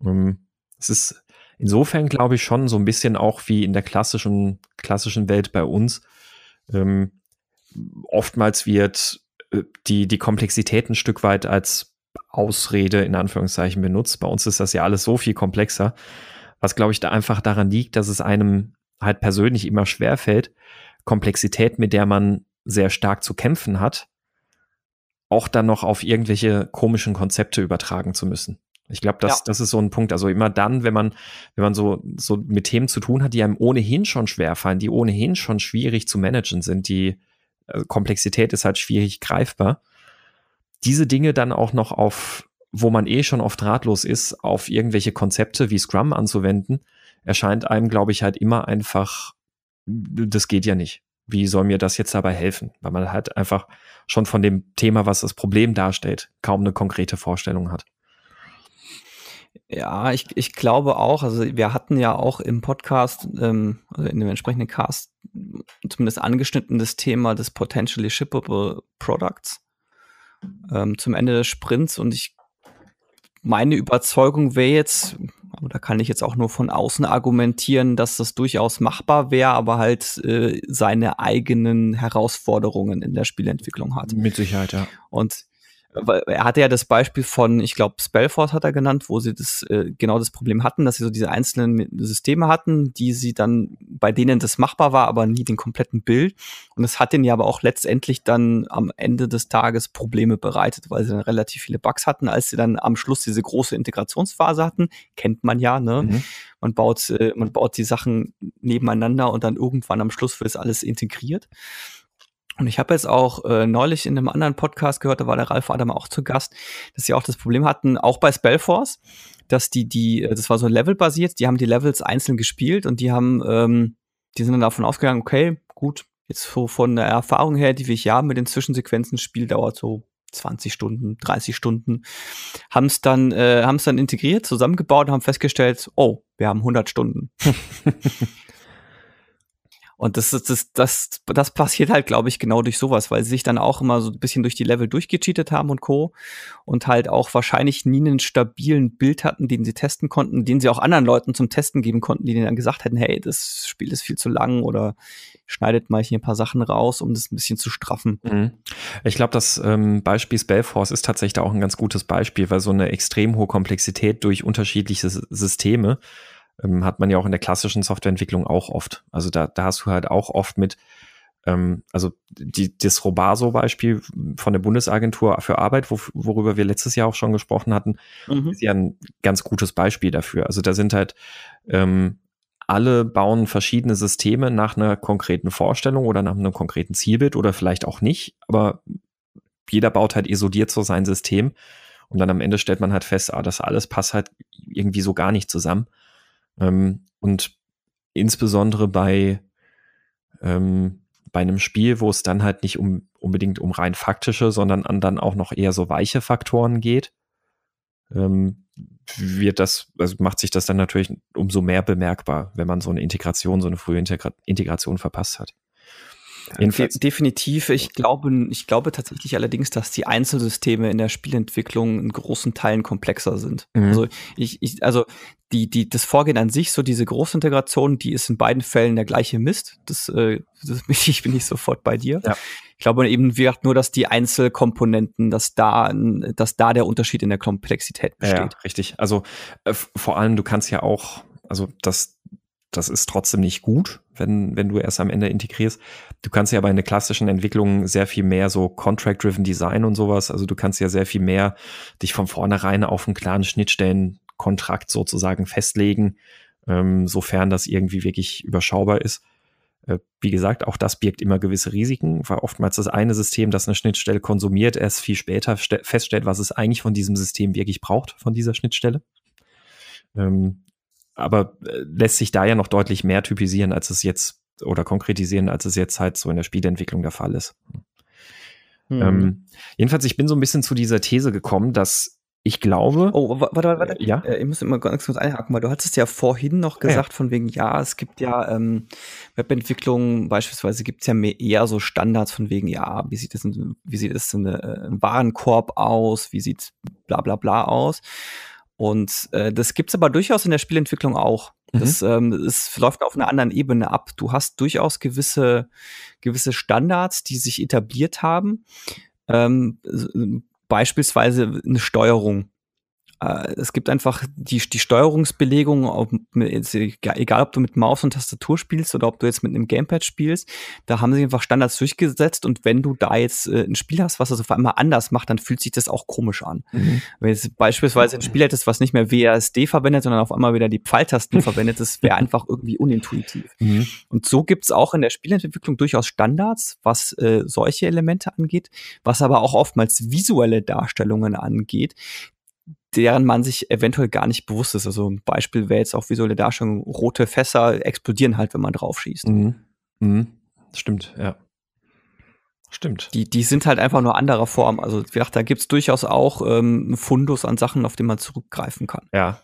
S1: Ähm, es ist insofern, glaube ich, schon so ein bisschen auch wie in der klassischen, klassischen Welt bei uns. Ähm, oftmals wird äh, die, die Komplexität ein Stück weit als Ausrede in Anführungszeichen benutzt. Bei uns ist das ja alles so viel komplexer, was glaube ich da einfach daran liegt, dass es einem halt persönlich immer schwer fällt, Komplexität, mit der man sehr stark zu kämpfen hat, auch dann noch auf irgendwelche komischen Konzepte übertragen zu müssen. Ich glaube, das, ja. das ist so ein Punkt. Also immer dann, wenn man, wenn man so, so mit Themen zu tun hat, die einem ohnehin schon schwerfallen, die ohnehin schon schwierig zu managen sind, die äh, Komplexität ist halt schwierig greifbar. Diese Dinge dann auch noch auf, wo man eh schon oft ratlos ist, auf irgendwelche Konzepte wie Scrum anzuwenden, erscheint einem, glaube ich, halt immer einfach, das geht ja nicht wie soll mir das jetzt dabei helfen? Weil man halt einfach schon von dem Thema, was das Problem darstellt, kaum eine konkrete Vorstellung hat.
S2: Ja, ich, ich glaube auch, also wir hatten ja auch im Podcast, ähm, also in dem entsprechenden Cast, zumindest angeschnitten das Thema des Potentially Shippable Products ähm, zum Ende des Sprints und ich meine Überzeugung wäre jetzt, da kann ich jetzt auch nur von außen argumentieren, dass das durchaus machbar wäre, aber halt äh, seine eigenen Herausforderungen in der Spielentwicklung hat.
S1: Mit Sicherheit, ja.
S2: Und er hatte ja das Beispiel von, ich glaube, Spellforce hat er genannt, wo sie das äh, genau das Problem hatten, dass sie so diese einzelnen Systeme hatten, die sie dann, bei denen das machbar war, aber nie den kompletten Bild. Und es hat denen ja aber auch letztendlich dann am Ende des Tages Probleme bereitet, weil sie dann relativ viele Bugs hatten, als sie dann am Schluss diese große Integrationsphase hatten. Kennt man ja, ne? Mhm. Man baut, äh, man baut die Sachen nebeneinander und dann irgendwann am Schluss wird es alles integriert. Und ich habe jetzt auch äh, neulich in einem anderen Podcast gehört, da war der Ralf Adam auch zu Gast, dass sie auch das Problem hatten, auch bei Spellforce, dass die, die, äh, das war so levelbasiert, die haben die Levels einzeln gespielt und die haben, ähm, die sind dann davon ausgegangen, okay, gut, jetzt so von der Erfahrung her, die wir hier haben mit den Zwischensequenzen, Spiel dauert so 20 Stunden, 30 Stunden, haben es dann, äh, haben es dann integriert, zusammengebaut und haben festgestellt, oh, wir haben 100 Stunden. Und das ist das, das, das passiert halt, glaube ich, genau durch sowas, weil sie sich dann auch immer so ein bisschen durch die Level durchgecheatet haben und Co. Und halt auch wahrscheinlich nie einen stabilen Bild hatten, den sie testen konnten, den sie auch anderen Leuten zum Testen geben konnten, die denen dann gesagt hätten, hey, das Spiel ist viel zu lang oder schneidet mal hier ein paar Sachen raus, um das ein bisschen zu straffen. Mhm.
S1: Ich glaube, das ähm, Beispiel Spellforce ist tatsächlich auch ein ganz gutes Beispiel, weil so eine extrem hohe Komplexität durch unterschiedliche Systeme ähm, hat man ja auch in der klassischen Softwareentwicklung auch oft. Also da, da hast du halt auch oft mit, ähm, also die, das Robaso-Beispiel von der Bundesagentur für Arbeit, wo, worüber wir letztes Jahr auch schon gesprochen hatten, mhm. ist ja ein ganz gutes Beispiel dafür. Also da sind halt ähm, alle bauen verschiedene Systeme nach einer konkreten Vorstellung oder nach einem konkreten Zielbild oder vielleicht auch nicht, aber jeder baut halt isoliert so sein System und dann am Ende stellt man halt fest, ah, das alles passt halt irgendwie so gar nicht zusammen. Ähm, und insbesondere bei, ähm, bei einem Spiel, wo es dann halt nicht um, unbedingt um rein faktische, sondern an dann auch noch eher so weiche Faktoren geht, ähm, wird das, also macht sich das dann natürlich umso mehr bemerkbar, wenn man so eine Integration, so eine frühe Integra Integration verpasst hat.
S2: Definitiv. Ich glaube, ich glaube tatsächlich allerdings, dass die Einzelsysteme in der Spielentwicklung in großen Teilen komplexer sind. Mhm. Also ich, ich, also die, die, das Vorgehen an sich, so diese Großintegration, die ist in beiden Fällen der gleiche Mist. Das, äh, das ich bin ich sofort bei dir. Ja. Ich glaube eben, wie gesagt, nur, dass die Einzelkomponenten, dass da, dass da der Unterschied in der Komplexität besteht. Ja,
S1: richtig. Also äh, vor allem, du kannst ja auch, also das, das ist trotzdem nicht gut, wenn, wenn du erst am Ende integrierst. Du kannst ja bei einer klassischen Entwicklung sehr viel mehr so Contract-Driven Design und sowas. Also du kannst ja sehr viel mehr dich von vornherein auf einen klaren Schnittstellenkontrakt sozusagen festlegen, ähm, sofern das irgendwie wirklich überschaubar ist. Äh, wie gesagt, auch das birgt immer gewisse Risiken, weil oftmals das eine System, das eine Schnittstelle konsumiert, erst viel später feststellt, was es eigentlich von diesem System wirklich braucht, von dieser Schnittstelle. Ähm, aber äh, lässt sich da ja noch deutlich mehr typisieren, als es jetzt oder konkretisieren, als es jetzt halt so in der Spielentwicklung der Fall ist. Mhm. Ähm, jedenfalls, ich bin so ein bisschen zu dieser These gekommen, dass ich glaube.
S2: Oh, warte, warte, warte. Äh, ja. Äh, ich muss immer ganz kurz einhaken, weil du hattest ja vorhin noch gesagt, ja. von wegen, ja, es gibt ja ähm, Webentwicklung, beispielsweise gibt es ja mehr, eher so Standards von wegen, ja, wie sieht es in, wie sieht es in, äh, im Warenkorb aus, wie sieht bla bla bla aus. Und äh, das gibt's aber durchaus in der Spielentwicklung auch. Mhm. Das ähm, es läuft auf einer anderen Ebene ab. Du hast durchaus gewisse, gewisse Standards, die sich etabliert haben. Ähm, beispielsweise eine Steuerung. Äh, es gibt einfach die, die Steuerungsbelegung, ob, egal ob du mit Maus und Tastatur spielst oder ob du jetzt mit einem Gamepad spielst, da haben sie einfach Standards durchgesetzt und wenn du da jetzt äh, ein Spiel hast, was das auf einmal anders macht, dann fühlt sich das auch komisch an. Mhm. Wenn jetzt beispielsweise ein Spiel hättest, was nicht mehr WASD verwendet, sondern auf einmal wieder die Pfeiltasten verwendet, das wäre einfach irgendwie unintuitiv. Mhm. Und so gibt's auch in der Spielentwicklung durchaus Standards, was äh, solche Elemente angeht, was aber auch oftmals visuelle Darstellungen angeht, deren man sich eventuell gar nicht bewusst ist. Also ein Beispiel wäre jetzt auch visuelle Darstellung, rote Fässer explodieren halt, wenn man drauf schießt. Mhm.
S1: Mhm. Stimmt, ja. Stimmt.
S2: Die, die sind halt einfach nur anderer Form. Also wie gesagt, da gibt's durchaus auch ähm, einen Fundus an Sachen, auf den man zurückgreifen kann.
S1: Ja.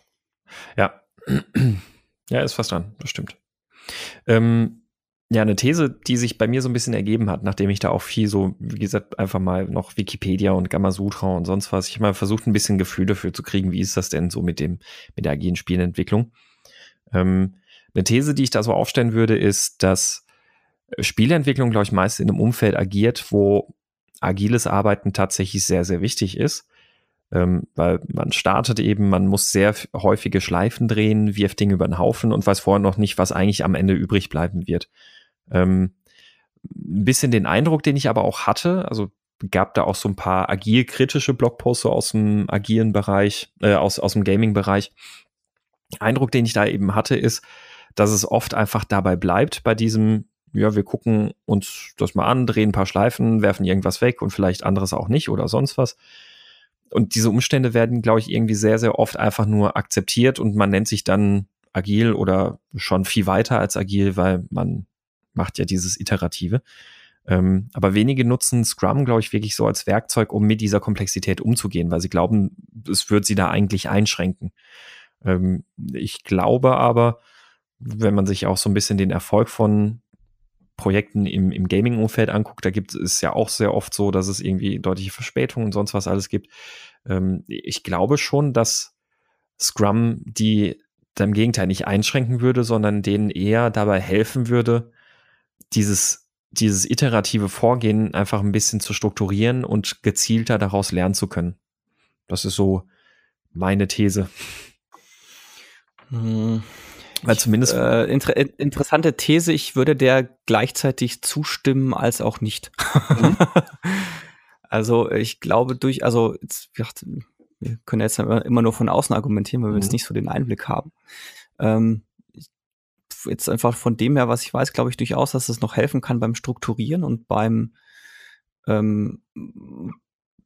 S1: Ja. ja, ist fast dran, das stimmt. Ähm, ja, eine These, die sich bei mir so ein bisschen ergeben hat, nachdem ich da auch viel so, wie gesagt, einfach mal noch Wikipedia und Gamasutra und sonst was. Ich habe mal versucht, ein bisschen Gefühl dafür zu kriegen, wie ist das denn so mit dem, mit der agilen Spielentwicklung. Ähm, eine These, die ich da so aufstellen würde, ist, dass Spieleentwicklung, glaube ich, meist in einem Umfeld agiert, wo agiles Arbeiten tatsächlich sehr, sehr wichtig ist. Ähm, weil man startet eben, man muss sehr häufige Schleifen drehen, wirft Dinge über den Haufen und weiß vorher noch nicht, was eigentlich am Ende übrig bleiben wird. Ähm, ein bisschen den Eindruck, den ich aber auch hatte, also gab da auch so ein paar agil-kritische Blogposts aus dem agilen Bereich, äh, aus, aus dem Gaming-Bereich. Eindruck, den ich da eben hatte, ist, dass es oft einfach dabei bleibt, bei diesem, ja, wir gucken uns das mal an, drehen ein paar Schleifen, werfen irgendwas weg und vielleicht anderes auch nicht oder sonst was. Und diese Umstände werden, glaube ich, irgendwie sehr, sehr oft einfach nur akzeptiert und man nennt sich dann agil oder schon viel weiter als agil, weil man macht ja dieses Iterative. Ähm, aber wenige nutzen Scrum, glaube ich, wirklich so als Werkzeug, um mit dieser Komplexität umzugehen, weil sie glauben, es wird sie da eigentlich einschränken. Ähm, ich glaube aber, wenn man sich auch so ein bisschen den Erfolg von Projekten im, im Gaming-Umfeld anguckt, da gibt es ja auch sehr oft so, dass es irgendwie deutliche Verspätungen und sonst was alles gibt. Ähm, ich glaube schon, dass Scrum die im Gegenteil nicht einschränken würde, sondern denen eher dabei helfen würde, dieses, dieses iterative Vorgehen einfach ein bisschen zu strukturieren und gezielter daraus lernen zu können. Das ist so meine These.
S2: Hm. Weil zumindest. Äh, inter interessante These, ich würde der gleichzeitig zustimmen als auch nicht. Mhm. also ich glaube durch, also jetzt, wir können jetzt immer nur von außen argumentieren, weil wir mhm. jetzt nicht so den Einblick haben. Ähm, jetzt einfach von dem her, was ich weiß, glaube ich durchaus, dass es noch helfen kann beim Strukturieren und beim ähm,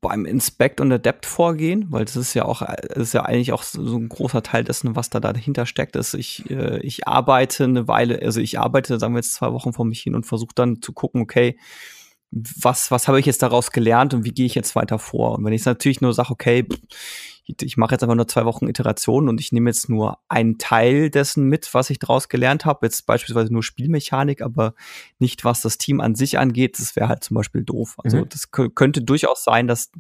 S2: beim Inspect und Adapt vorgehen, weil das ist ja auch, das ist ja eigentlich auch so ein großer Teil dessen, was da dahinter steckt, ist, ich, äh, ich arbeite eine Weile, also ich arbeite, sagen wir jetzt zwei Wochen vor mich hin und versuche dann zu gucken, okay, was, was habe ich jetzt daraus gelernt und wie gehe ich jetzt weiter vor? Und wenn ich natürlich nur sage, okay, pff, ich mache jetzt einfach nur zwei Wochen Iterationen und ich nehme jetzt nur einen Teil dessen mit, was ich daraus gelernt habe. Jetzt beispielsweise nur Spielmechanik, aber nicht, was das Team an sich angeht. Das wäre halt zum Beispiel doof. Also mhm. das könnte durchaus sein, dass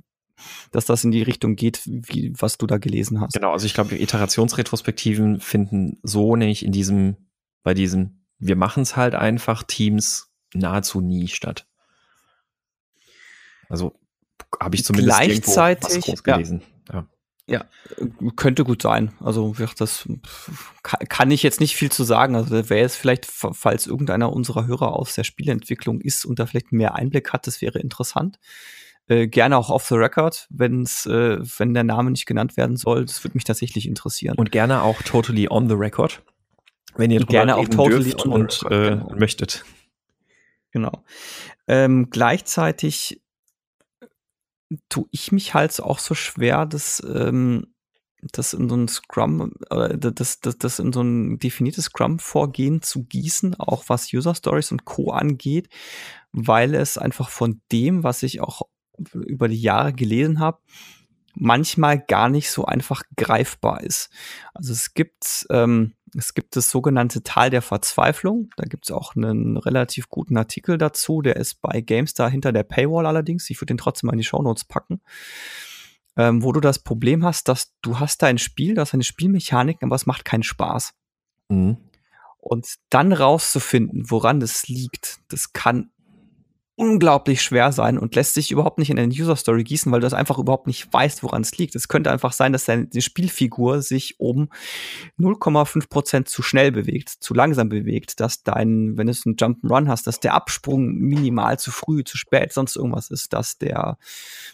S2: dass das in die Richtung geht, wie, was du da gelesen hast.
S1: Genau, also ich glaube, Iterationsretrospektiven finden so nämlich in diesem, bei diesem, wir machen es halt einfach Teams nahezu nie statt. Also habe ich zumindest
S2: gleichzeitig was gelesen. Ja. Ja. könnte gut sein. Also das kann ich jetzt nicht viel zu sagen. Also wäre es vielleicht, falls irgendeiner unserer Hörer aus der Spieleentwicklung ist und da vielleicht mehr Einblick hat, das wäre interessant. Äh, gerne auch off the record, wenn's, äh, wenn der Name nicht genannt werden soll. Das würde mich tatsächlich interessieren.
S1: Und gerne auch totally on the record,
S2: wenn ihr
S1: gerne auch totally on und äh, genau. möchtet.
S2: Genau. Ähm, gleichzeitig tue ich mich halt auch so schwer, dass ähm, das in so ein Scrum oder das, das, das in so ein definiertes Scrum-Vorgehen zu gießen, auch was User Stories und Co. angeht, weil es einfach von dem, was ich auch über die Jahre gelesen habe, manchmal gar nicht so einfach greifbar ist. Also es gibt, ähm, es gibt das sogenannte Tal der Verzweiflung. Da gibt es auch einen relativ guten Artikel dazu. Der ist bei GameStar hinter der Paywall allerdings. Ich würde den trotzdem mal in die Shownotes packen. Ähm, wo du das Problem hast, dass du hast da ein Spiel, du hast eine Spielmechanik, aber es macht keinen Spaß. Mhm. Und dann rauszufinden, woran das liegt, das kann unglaublich schwer sein und lässt sich überhaupt nicht in eine User Story gießen, weil du das einfach überhaupt nicht weißt, woran es liegt. Es könnte einfach sein, dass deine Spielfigur sich um 0,5 Prozent zu schnell bewegt, zu langsam bewegt, dass dein, wenn du einen Jump'n'Run hast, dass der Absprung minimal zu früh, zu spät, sonst irgendwas ist, dass der,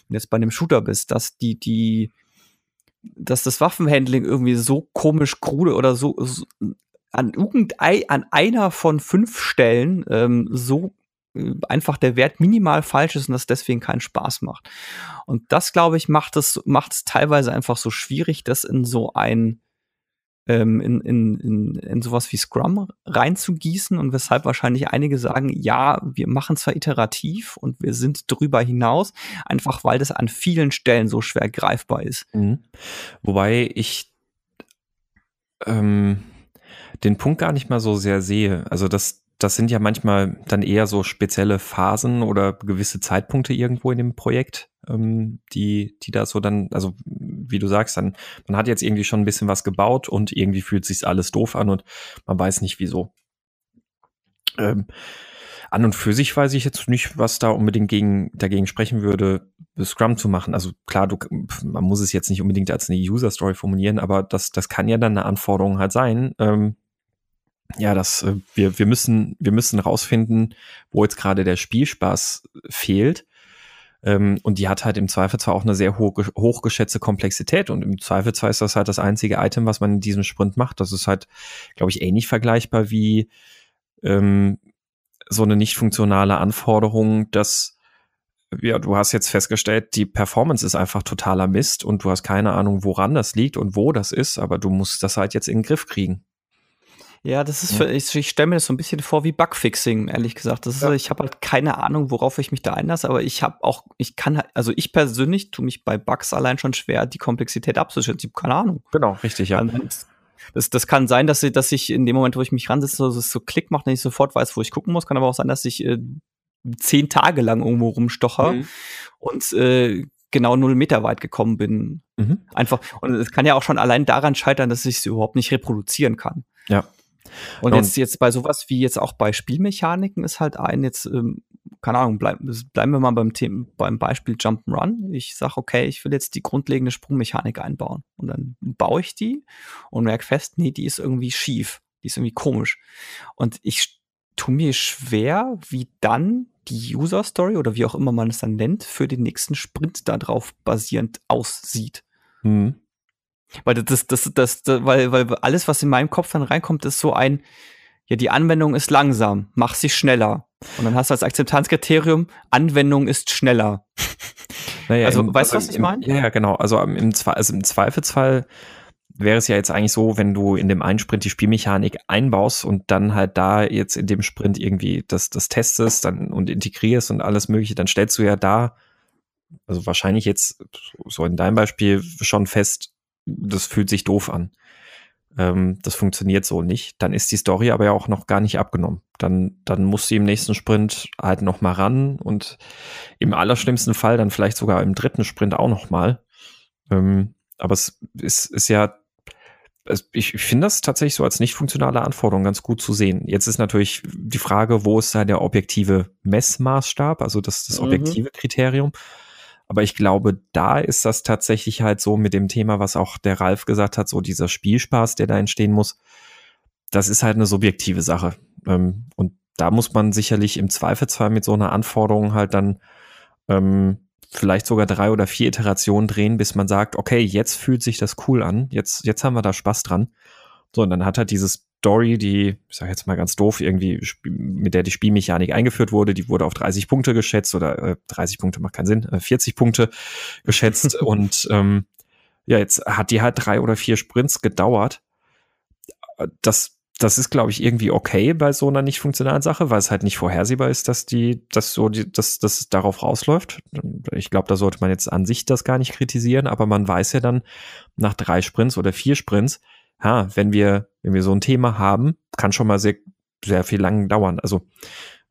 S2: wenn du jetzt bei einem Shooter bist, dass die, die, dass das Waffenhandling irgendwie so komisch krude oder so, so an irgendein, an einer von fünf Stellen ähm, so einfach der Wert minimal falsch ist und das deswegen keinen Spaß macht. Und das, glaube ich, macht es, macht es teilweise einfach so schwierig, das in so ein, ähm, in, in, in, in sowas wie Scrum reinzugießen und weshalb wahrscheinlich einige sagen, ja, wir machen zwar iterativ und wir sind drüber hinaus, einfach weil das an vielen Stellen so schwer greifbar ist. Mhm.
S1: Wobei ich ähm, den Punkt gar nicht mal so sehr sehe. Also das, das sind ja manchmal dann eher so spezielle Phasen oder gewisse Zeitpunkte irgendwo in dem Projekt, ähm, die, die da so dann, also wie du sagst, dann, man hat jetzt irgendwie schon ein bisschen was gebaut und irgendwie fühlt sich alles doof an und man weiß nicht wieso. Ähm, an und für sich weiß ich jetzt nicht, was da unbedingt gegen, dagegen sprechen würde, Scrum zu machen. Also klar, du, man muss es jetzt nicht unbedingt als eine User Story formulieren, aber das, das kann ja dann eine Anforderung halt sein. Ähm, ja, das, äh, wir, wir müssen, wir müssen rausfinden, wo jetzt gerade der Spielspaß fehlt. Ähm, und die hat halt im Zweifel zwar auch eine sehr hoch, hochgeschätzte Komplexität und im Zweifel zwar ist das halt das einzige Item, was man in diesem Sprint macht. Das ist halt, glaube ich, ähnlich vergleichbar wie ähm, so eine nicht funktionale Anforderung, dass ja, du hast jetzt festgestellt, die Performance ist einfach totaler Mist und du hast keine Ahnung, woran das liegt und wo das ist, aber du musst das halt jetzt in den Griff kriegen.
S2: Ja, das ist, für, ich, ich stelle mir das so ein bisschen vor wie Bugfixing, ehrlich gesagt. Das ist, ja. ich habe halt keine Ahnung, worauf ich mich da einlasse, aber ich habe auch, ich kann halt, also ich persönlich tue mich bei Bugs allein schon schwer, die Komplexität abzuschätzen. Ich habe keine Ahnung.
S1: Genau, richtig, ja.
S2: Also, das, das kann sein, dass, ich, dass ich in dem Moment, wo ich mich ransetze, so, so Klick macht, dass ich sofort weiß, wo ich gucken muss. Kann aber auch sein, dass ich äh, zehn Tage lang irgendwo rumstocher mhm. und äh, genau null Meter weit gekommen bin. Mhm. Einfach. Und es kann ja auch schon allein daran scheitern, dass ich es überhaupt nicht reproduzieren kann.
S1: Ja.
S2: Und jetzt, jetzt bei sowas wie jetzt auch bei Spielmechaniken ist halt ein, jetzt, ähm, keine Ahnung, bleib, bleiben wir mal beim Thema, beim Beispiel Jump'n'Run. Ich sage, okay, ich will jetzt die grundlegende Sprungmechanik einbauen. Und dann baue ich die und merke fest, nee, die ist irgendwie schief. Die ist irgendwie komisch. Und ich tue mir schwer, wie dann die User Story oder wie auch immer man es dann nennt, für den nächsten Sprint darauf basierend aussieht. Mhm. Weil das, das, das, das, weil, weil alles, was in meinem Kopf dann reinkommt, ist so ein, ja, die Anwendung ist langsam, mach sie schneller. Und dann hast du als Akzeptanzkriterium, Anwendung ist schneller.
S1: Naja, also, im, weißt du, also was ich meine? Ja, ja, genau. Also im, also im Zweifelsfall wäre es ja jetzt eigentlich so, wenn du in dem einen Sprint die Spielmechanik einbaust und dann halt da jetzt in dem Sprint irgendwie das, das testest dann und integrierst und alles mögliche, dann stellst du ja da also wahrscheinlich jetzt so in deinem Beispiel schon fest, das fühlt sich doof an. Ähm, das funktioniert so nicht. Dann ist die Story aber ja auch noch gar nicht abgenommen. Dann, dann muss sie im nächsten Sprint halt noch mal ran und im allerschlimmsten Fall dann vielleicht sogar im dritten Sprint auch noch mal. Ähm, aber es ist, ist ja ich, finde das tatsächlich so als nicht funktionale Anforderung ganz gut zu sehen. Jetzt ist natürlich die Frage, wo ist da der objektive Messmaßstab, also das, das mhm. objektive mhm. Kriterium. Aber ich glaube, da ist das tatsächlich halt so mit dem Thema, was auch der Ralf gesagt hat, so dieser Spielspaß, der da entstehen muss. Das ist halt eine subjektive Sache. Ähm, und da muss man sicherlich im Zweifelsfall mit so einer Anforderung halt dann ähm, vielleicht sogar drei oder vier Iterationen drehen, bis man sagt, okay, jetzt fühlt sich das cool an, jetzt, jetzt haben wir da Spaß dran. So, und dann hat er dieses Story, die, ich sage jetzt mal ganz doof, irgendwie, mit der die Spielmechanik eingeführt wurde, die wurde auf 30 Punkte geschätzt oder äh, 30 Punkte macht keinen Sinn, äh, 40 Punkte geschätzt und ähm, ja, jetzt hat die halt drei oder vier Sprints gedauert. Das das ist, glaube ich, irgendwie okay bei so einer nicht funktionalen Sache, weil es halt nicht vorhersehbar ist, dass die, dass so die, dass das darauf rausläuft. Ich glaube, da sollte man jetzt an sich das gar nicht kritisieren, aber man weiß ja dann nach drei Sprints oder vier Sprints, ha, wenn wir, wenn wir so ein Thema haben, kann schon mal sehr, sehr viel lang dauern. Also,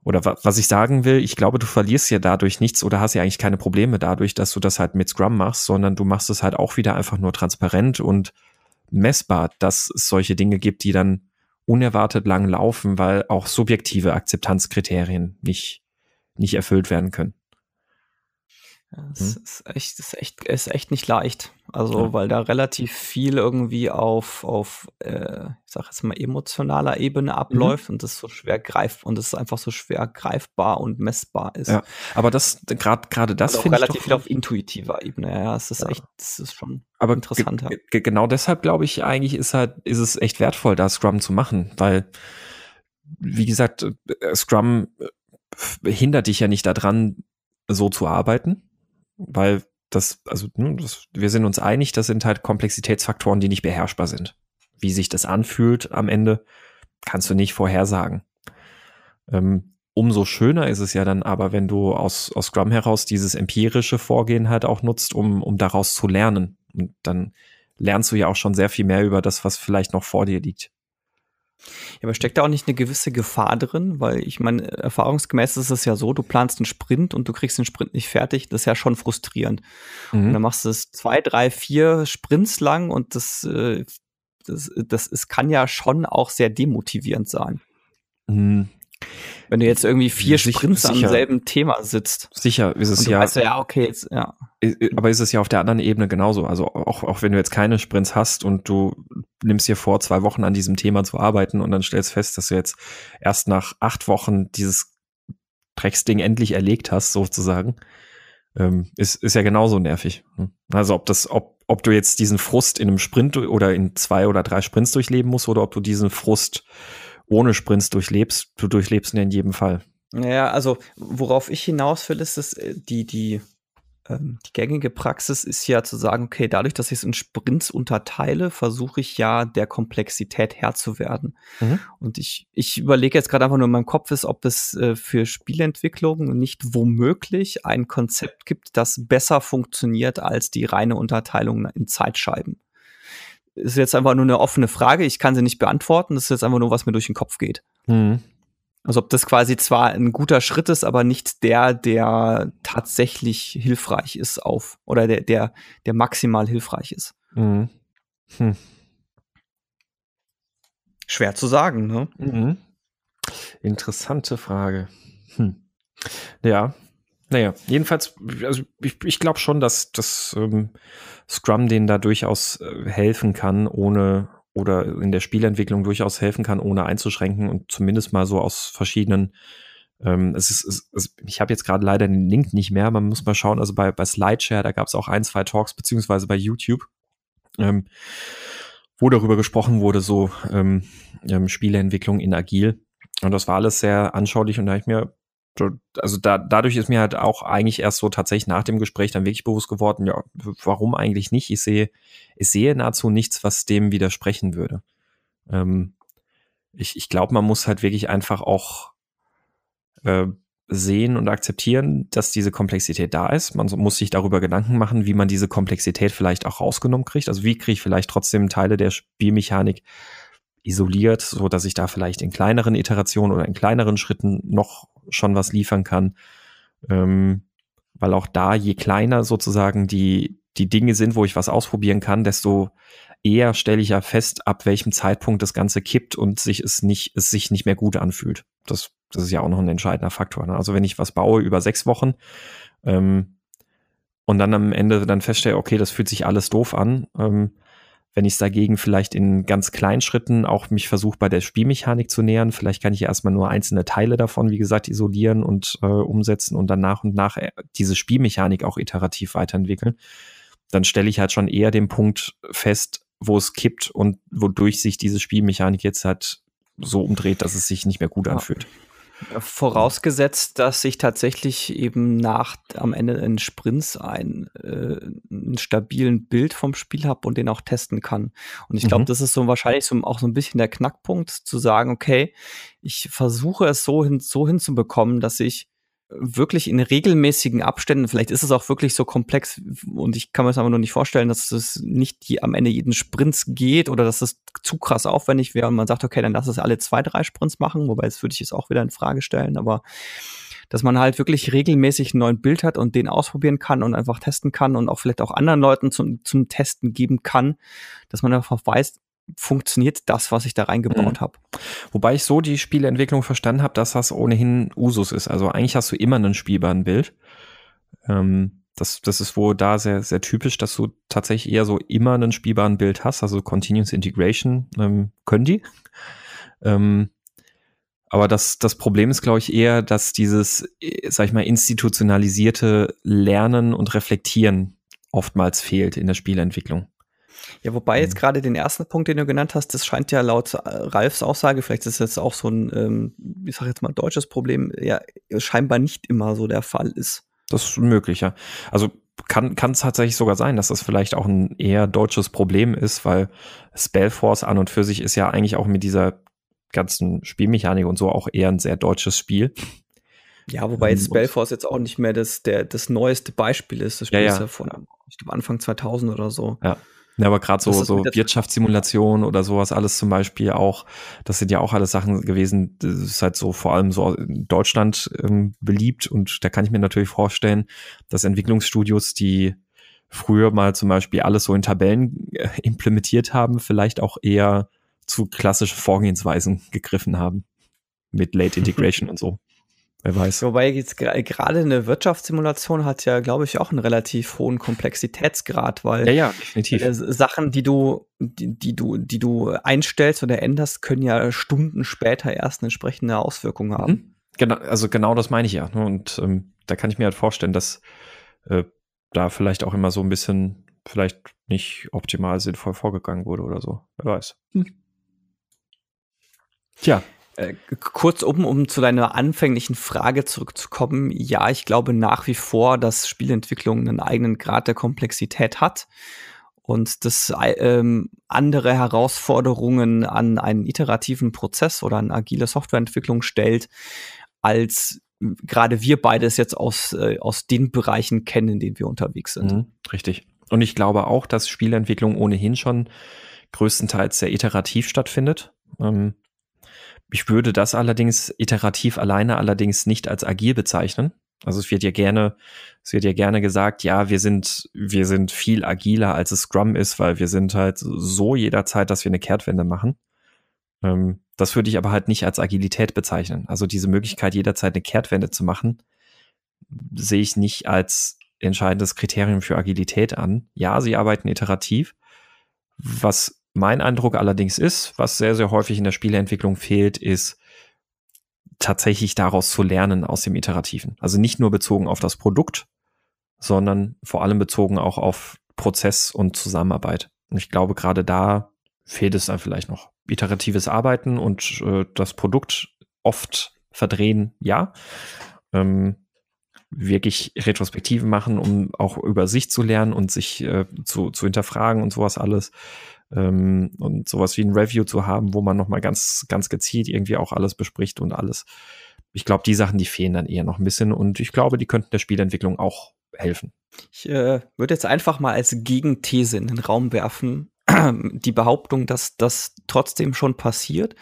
S1: oder was ich sagen will, ich glaube, du verlierst ja dadurch nichts oder hast ja eigentlich keine Probleme dadurch, dass du das halt mit Scrum machst, sondern du machst es halt auch wieder einfach nur transparent und messbar, dass es solche Dinge gibt, die dann unerwartet lang laufen, weil auch subjektive Akzeptanzkriterien nicht, nicht erfüllt werden können.
S2: Es hm? ist echt, ist echt, ist echt nicht leicht. Also, ja. weil da relativ viel irgendwie auf, auf äh, ich sag jetzt mal, emotionaler Ebene mhm. abläuft mhm. und das so schwer greift und es einfach so schwer greifbar und messbar ist. Ja,
S1: aber das, gerade gerade das
S2: finde ich. relativ viel auf intuitiver Ebene, ja. Es ist ja. echt, das ist schon aber interessant.
S1: Genau deshalb glaube ich, eigentlich ist halt, ist es echt wertvoll, da Scrum zu machen, weil, wie gesagt, äh, Scrum äh, hindert dich ja nicht daran, so zu arbeiten weil das, also ne, das, wir sind uns einig, das sind halt Komplexitätsfaktoren, die nicht beherrschbar sind. Wie sich das anfühlt am Ende, kannst du nicht vorhersagen. Ähm, umso schöner ist es ja dann aber, wenn du aus, aus Scrum heraus dieses empirische Vorgehen halt auch nutzt, um, um daraus zu lernen. Und dann lernst du ja auch schon sehr viel mehr über das, was vielleicht noch vor dir liegt.
S2: Ja, aber steckt da auch nicht eine gewisse Gefahr drin? Weil ich meine, erfahrungsgemäß ist es ja so, du planst einen Sprint und du kriegst den Sprint nicht fertig. Das ist ja schon frustrierend. Mhm. Und dann machst du es zwei, drei, vier Sprints lang und das, äh, das, das, es kann ja schon auch sehr demotivierend sein. Mhm. Wenn du jetzt irgendwie vier Sprints sicher, am selben Thema sitzt.
S1: Sicher ist es ja.
S2: Weißt du, ja, okay, jetzt, ja.
S1: Aber ist es ja auf der anderen Ebene genauso. Also auch, auch wenn du jetzt keine Sprints hast und du nimmst dir vor, zwei Wochen an diesem Thema zu arbeiten und dann stellst fest, dass du jetzt erst nach acht Wochen dieses Drecksding endlich erlegt hast, sozusagen, ähm, ist, ist ja genauso nervig. Also ob das, ob, ob du jetzt diesen Frust in einem Sprint oder in zwei oder drei Sprints durchleben musst oder ob du diesen Frust ohne Sprints durchlebst, du durchlebst ihn in jedem Fall.
S2: Ja, also worauf ich hinaus will, ist, dass äh, die, die, ähm, die gängige Praxis ist ja zu sagen, okay, dadurch, dass ich es in Sprints unterteile, versuche ich ja der Komplexität Herr zu werden. Mhm. Und ich, ich überlege jetzt gerade einfach nur in meinem Kopf ist, ob es äh, für Spielentwicklung nicht womöglich ein Konzept gibt, das besser funktioniert als die reine Unterteilung in Zeitscheiben ist jetzt einfach nur eine offene Frage. Ich kann sie nicht beantworten. Das ist jetzt einfach nur, was mir durch den Kopf geht. Mhm. Also ob das quasi zwar ein guter Schritt ist, aber nicht der, der tatsächlich hilfreich ist auf oder der, der, der maximal hilfreich ist. Mhm. Hm. Schwer zu sagen, ne? Mhm.
S1: Interessante Frage. Hm. Ja, naja, jedenfalls, also ich, ich glaube schon, dass, dass ähm, Scrum denen da durchaus äh, helfen kann, ohne oder in der Spielentwicklung durchaus helfen kann, ohne einzuschränken und zumindest mal so aus verschiedenen ähm, es ist, es, es, ich habe jetzt gerade leider den Link nicht mehr, man muss mal schauen, also bei, bei Slideshare, da gab es auch ein, zwei Talks, beziehungsweise bei YouTube, ähm, wo darüber gesprochen wurde, so ähm, ähm, Spieleentwicklung in Agil. Und das war alles sehr anschaulich und da habe ich mir also da, dadurch ist mir halt auch eigentlich erst so tatsächlich nach dem Gespräch dann wirklich bewusst geworden, ja, warum eigentlich nicht? Ich sehe, ich sehe nahezu nichts, was dem widersprechen würde. Ähm, ich ich glaube, man muss halt wirklich einfach auch äh, sehen und akzeptieren, dass diese Komplexität da ist. Man muss sich darüber Gedanken machen, wie man diese Komplexität vielleicht auch rausgenommen kriegt. Also wie kriege ich vielleicht trotzdem Teile der Spielmechanik isoliert, so dass ich da vielleicht in kleineren Iterationen oder in kleineren Schritten noch schon was liefern kann. Ähm, weil auch da, je kleiner sozusagen die, die Dinge sind, wo ich was ausprobieren kann, desto eher stelle ich ja fest, ab welchem Zeitpunkt das Ganze kippt und sich es nicht, es sich nicht mehr gut anfühlt. Das das ist ja auch noch ein entscheidender Faktor. Ne? Also wenn ich was baue über sechs Wochen ähm, und dann am Ende dann feststelle, okay, das fühlt sich alles doof an, ähm, wenn ich es dagegen vielleicht in ganz kleinen Schritten auch mich versuche, bei der Spielmechanik zu nähern, vielleicht kann ich ja erstmal nur einzelne Teile davon, wie gesagt, isolieren und äh, umsetzen und dann nach und nach äh, diese Spielmechanik auch iterativ weiterentwickeln, dann stelle ich halt schon eher den Punkt fest, wo es kippt und wodurch sich diese Spielmechanik jetzt halt so umdreht, dass es sich nicht mehr gut anfühlt.
S2: Vorausgesetzt, dass ich tatsächlich eben nach am Ende in Sprints ein, äh, einen stabilen Bild vom Spiel habe und den auch testen kann. Und ich glaube, mhm. das ist so wahrscheinlich so, auch so ein bisschen der Knackpunkt, zu sagen, okay, ich versuche es so, hin, so hinzubekommen, dass ich wirklich in regelmäßigen Abständen, vielleicht ist es auch wirklich so komplex und ich kann mir das aber nur nicht vorstellen, dass es nicht die, am Ende jeden Sprints geht oder dass es zu krass aufwendig wäre und man sagt, okay, dann lass es alle zwei, drei Sprints machen, wobei das würde ich jetzt auch wieder in Frage stellen, aber dass man halt wirklich regelmäßig einen neuen Bild hat und den ausprobieren kann und einfach testen kann und auch vielleicht auch anderen Leuten zum, zum Testen geben kann, dass man einfach weiß, funktioniert das, was ich da reingebaut mhm. habe.
S1: Wobei ich so die Spieleentwicklung verstanden habe, dass das ohnehin Usus ist. Also eigentlich hast du immer einen spielbaren Bild. Ähm, das, das ist wohl da sehr, sehr typisch, dass du tatsächlich eher so immer einen spielbaren Bild hast. Also Continuous Integration ähm, können die. Ähm, aber das, das Problem ist, glaube ich, eher, dass dieses, äh, sag ich mal, institutionalisierte Lernen und Reflektieren oftmals fehlt in der Spielentwicklung.
S2: Ja, wobei jetzt mhm. gerade den ersten Punkt, den du genannt hast, das scheint ja laut äh, Ralfs Aussage, vielleicht ist das auch so ein, ähm, ich sag jetzt mal, deutsches Problem, ja, scheinbar nicht immer so der Fall ist.
S1: Das ist möglich, ja. Also kann kann es tatsächlich sogar sein, dass das vielleicht auch ein eher deutsches Problem ist, weil Spellforce an und für sich ist ja eigentlich auch mit dieser ganzen Spielmechanik und so auch eher ein sehr deutsches Spiel.
S2: Ja, wobei jetzt Spellforce jetzt auch nicht mehr das, der, das neueste Beispiel ist. Das Spiel ja, ja. ist ja von, ich glaube, Anfang 2000 oder so.
S1: Ja. Ja, aber gerade so, so Wirtschaftssimulation oder sowas alles zum Beispiel auch, das sind ja auch alles Sachen gewesen, das ist halt so vor allem so in Deutschland ähm, beliebt und da kann ich mir natürlich vorstellen, dass Entwicklungsstudios, die früher mal zum Beispiel alles so in Tabellen äh, implementiert haben, vielleicht auch eher zu klassischen Vorgehensweisen gegriffen haben. Mit Late Integration und so. Wer weiß.
S2: Wobei jetzt gerade eine Wirtschaftssimulation hat ja, glaube ich, auch einen relativ hohen Komplexitätsgrad, weil
S1: ja, ja, definitiv.
S2: Äh, Sachen, die du, die, die, du, die du einstellst oder änderst, können ja Stunden später erst eine entsprechende Auswirkung haben. Mhm.
S1: Genau, also genau das meine ich ja. Ne? Und ähm, da kann ich mir halt vorstellen, dass äh, da vielleicht auch immer so ein bisschen vielleicht nicht optimal sinnvoll vorgegangen wurde oder so. Wer weiß. Hm.
S2: Tja, äh, kurz um, um zu deiner anfänglichen Frage zurückzukommen. Ja, ich glaube nach wie vor, dass Spielentwicklung einen eigenen Grad der Komplexität hat und das ähm, andere Herausforderungen an einen iterativen Prozess oder an agile Softwareentwicklung stellt, als gerade wir beide es jetzt aus, äh, aus den Bereichen kennen, in denen wir unterwegs sind. Mhm,
S1: richtig. Und ich glaube auch, dass Spielentwicklung ohnehin schon größtenteils sehr iterativ stattfindet. Ähm, ich würde das allerdings iterativ alleine allerdings nicht als agil bezeichnen. Also es wird ja gerne, es wird ja gerne gesagt, ja, wir sind, wir sind viel agiler als es Scrum ist, weil wir sind halt so jederzeit, dass wir eine Kehrtwende machen. Ähm, das würde ich aber halt nicht als Agilität bezeichnen. Also diese Möglichkeit, jederzeit eine Kehrtwende zu machen, sehe ich nicht als entscheidendes Kriterium für Agilität an. Ja, sie arbeiten iterativ, was mein Eindruck allerdings ist, was sehr, sehr häufig in der Spieleentwicklung fehlt, ist tatsächlich daraus zu lernen aus dem Iterativen. Also nicht nur bezogen auf das Produkt, sondern vor allem bezogen auch auf Prozess und Zusammenarbeit. Und ich glaube, gerade da fehlt es dann vielleicht noch. Iteratives Arbeiten und äh, das Produkt oft verdrehen, ja. Ähm, wirklich Retrospektiven machen, um auch über sich zu lernen und sich äh, zu, zu hinterfragen und sowas alles ähm, und sowas wie ein Review zu haben, wo man nochmal ganz, ganz gezielt irgendwie auch alles bespricht und alles ich glaube, die Sachen, die fehlen dann eher noch ein bisschen und ich glaube, die könnten der Spielentwicklung auch helfen.
S2: Ich äh, würde jetzt einfach mal als Gegenthese in den Raum werfen, die Behauptung, dass das trotzdem schon passiert,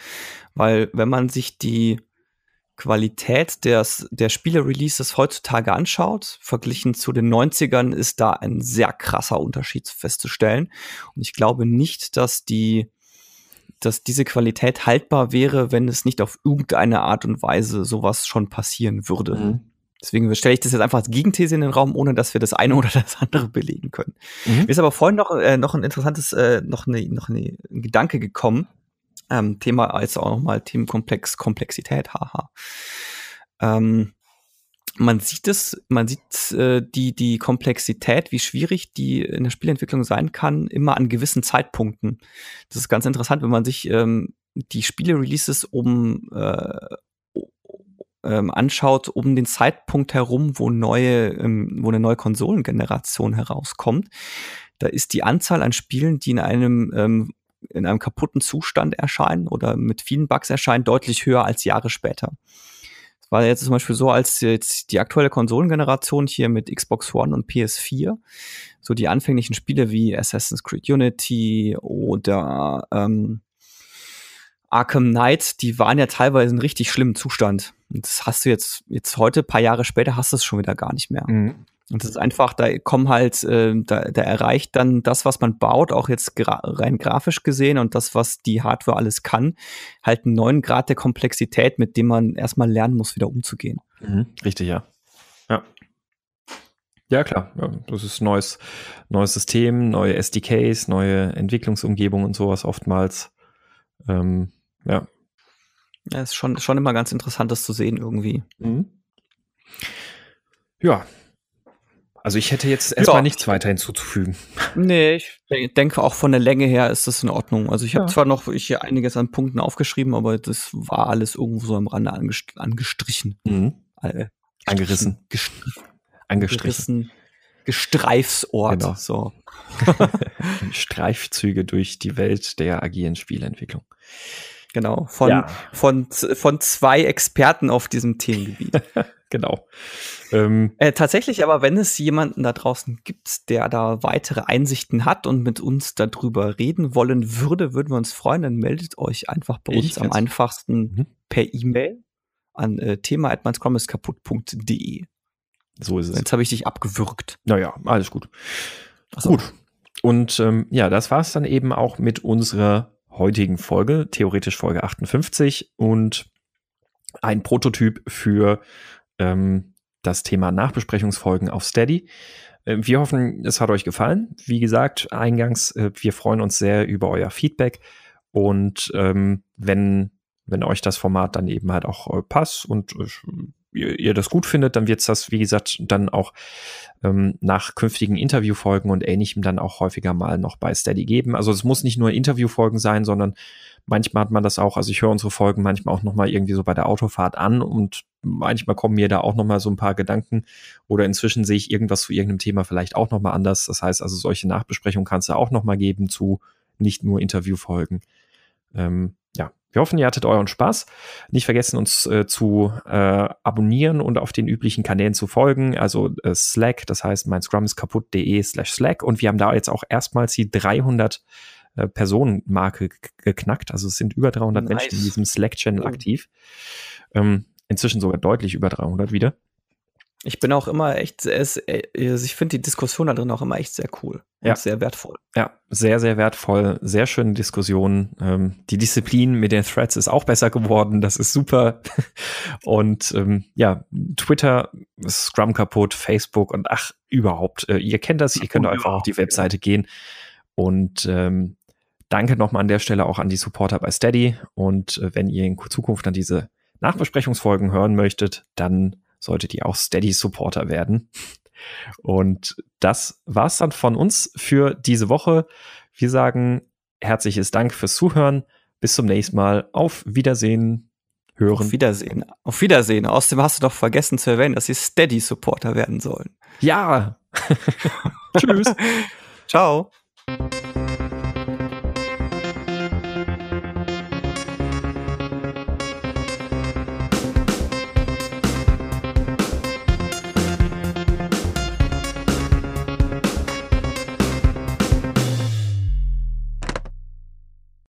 S2: weil wenn man sich die Qualität des, der Spiele-Releases heutzutage anschaut, verglichen zu den 90ern, ist da ein sehr krasser Unterschied festzustellen. Und ich glaube nicht, dass die, dass diese Qualität haltbar wäre, wenn es nicht auf irgendeine Art und Weise sowas schon passieren würde. Mhm. Deswegen stelle ich das jetzt einfach als Gegenthese in den Raum, ohne dass wir das eine oder das andere belegen können. Mhm. Mir ist aber vorhin noch, äh, noch ein interessantes, äh, noch, eine, noch eine, ein Gedanke gekommen. Ähm, Thema als auch nochmal Themenkomplex, Komplexität, haha. Ähm, man sieht es, man sieht äh, die, die Komplexität, wie schwierig die in der Spielentwicklung sein kann, immer an gewissen Zeitpunkten. Das ist ganz interessant, wenn man sich ähm, die Spiele-Releases um, äh, ähm, anschaut, um den Zeitpunkt herum, wo neue, ähm, wo eine neue Konsolengeneration herauskommt, da ist die Anzahl an Spielen, die in einem ähm, in einem kaputten Zustand erscheinen oder mit vielen Bugs erscheinen, deutlich höher als Jahre später. Es war jetzt zum Beispiel so, als jetzt die aktuelle Konsolengeneration hier mit Xbox One und PS4, so die anfänglichen Spiele wie Assassin's Creed Unity oder ähm, Arkham Knight, die waren ja teilweise in richtig schlimmen Zustand. Und das hast du jetzt, jetzt heute, paar Jahre später, hast du es schon wieder gar nicht mehr. Mhm. Und das ist einfach, da kommen halt, äh, da, da erreicht dann das, was man baut, auch jetzt gra rein grafisch gesehen und das, was die Hardware alles kann, halt einen neuen Grad der Komplexität, mit dem man erstmal lernen muss, wieder umzugehen.
S1: Mhm. Richtig, ja. Ja. Ja, klar. Ja, das ist neues, neues System, neue SDKs, neue Entwicklungsumgebungen und sowas oftmals. Ähm, ja.
S2: Ja, ist schon, schon immer ganz interessant, das zu sehen irgendwie. Mhm.
S1: Ja. Also ich hätte jetzt erstmal ja. nichts weiter hinzuzufügen.
S2: Nee, ich denke auch von der Länge her ist das in Ordnung. Also ich habe ja. zwar noch ich hier einiges an Punkten aufgeschrieben, aber das war alles irgendwo so am Rande angest angestrichen. Mhm.
S1: Äh, Angerissen.
S2: Gestrichen. Angestrichen. Gestreifsort. Genau. So.
S1: Streifzüge durch die Welt der agilen Spielentwicklung.
S2: Genau, von, ja. von, von zwei Experten auf diesem Themengebiet.
S1: genau.
S2: Ähm, äh, tatsächlich aber, wenn es jemanden da draußen gibt, der da weitere Einsichten hat und mit uns darüber reden wollen würde, würden wir uns freuen, dann meldet euch einfach bei uns am einfachsten mhm. per E-Mail an äh, thema.kaputt.de.
S1: So ist es.
S2: Jetzt habe ich dich abgewürgt.
S1: Naja, alles gut. So. Gut. Und ähm, ja, das war es dann eben auch mit unserer heutigen Folge, theoretisch Folge 58 und ein Prototyp für ähm, das Thema Nachbesprechungsfolgen auf Steady. Äh, wir hoffen, es hat euch gefallen. Wie gesagt, eingangs, äh, wir freuen uns sehr über euer Feedback und ähm, wenn, wenn euch das Format dann eben halt auch äh, passt und äh, ihr, ihr das gut findet, dann wird es das, wie gesagt, dann auch ähm, nach künftigen Interviewfolgen und ähnlichem dann auch häufiger mal noch bei Steady geben. Also es muss nicht nur Interviewfolgen sein, sondern manchmal hat man das auch, also ich höre unsere Folgen manchmal auch nochmal irgendwie so bei der Autofahrt an und manchmal kommen mir da auch nochmal so ein paar Gedanken oder inzwischen sehe ich irgendwas zu irgendeinem Thema vielleicht auch nochmal anders. Das heißt also, solche Nachbesprechungen kannst du auch nochmal geben zu nicht nur Interviewfolgen. Ähm, ja, wir hoffen, ihr hattet euren Spaß. Nicht vergessen, uns äh, zu äh, abonnieren und auf den üblichen Kanälen zu folgen. Also äh, Slack, das heißt mein Scrum ist kaputt.de slash Slack. Und wir haben da jetzt auch erstmals die 300 äh, Personenmarke geknackt. Also es sind über 300 nice. Menschen in diesem Slack-Channel oh. aktiv. Ähm, inzwischen sogar deutlich über 300 wieder.
S2: Ich bin auch immer echt, es, äh, ich finde die Diskussion da drin auch immer echt sehr cool
S1: ja.
S2: sehr wertvoll.
S1: Ja, sehr, sehr wertvoll. Sehr schöne Diskussion. Ähm, die Disziplin mit den Threads ist auch besser geworden. Das ist super. und ähm, ja, Twitter, Scrum kaputt, Facebook und ach, überhaupt. Äh, ihr kennt das. Ihr könnt einfach auf die Webseite gehen. Und ähm, danke nochmal an der Stelle auch an die Supporter bei Steady. Und äh, wenn ihr in Zukunft dann diese Nachbesprechungsfolgen hören möchtet, dann solltet ihr auch Steady-Supporter werden. Und das war's dann von uns für diese Woche. Wir sagen herzliches Dank fürs Zuhören. Bis zum nächsten Mal. Auf Wiedersehen. Hören.
S2: Auf Wiedersehen. Auf Wiedersehen. Außerdem hast du doch vergessen zu erwähnen, dass sie Steady-Supporter werden sollen.
S1: Ja.
S2: Tschüss. Ciao.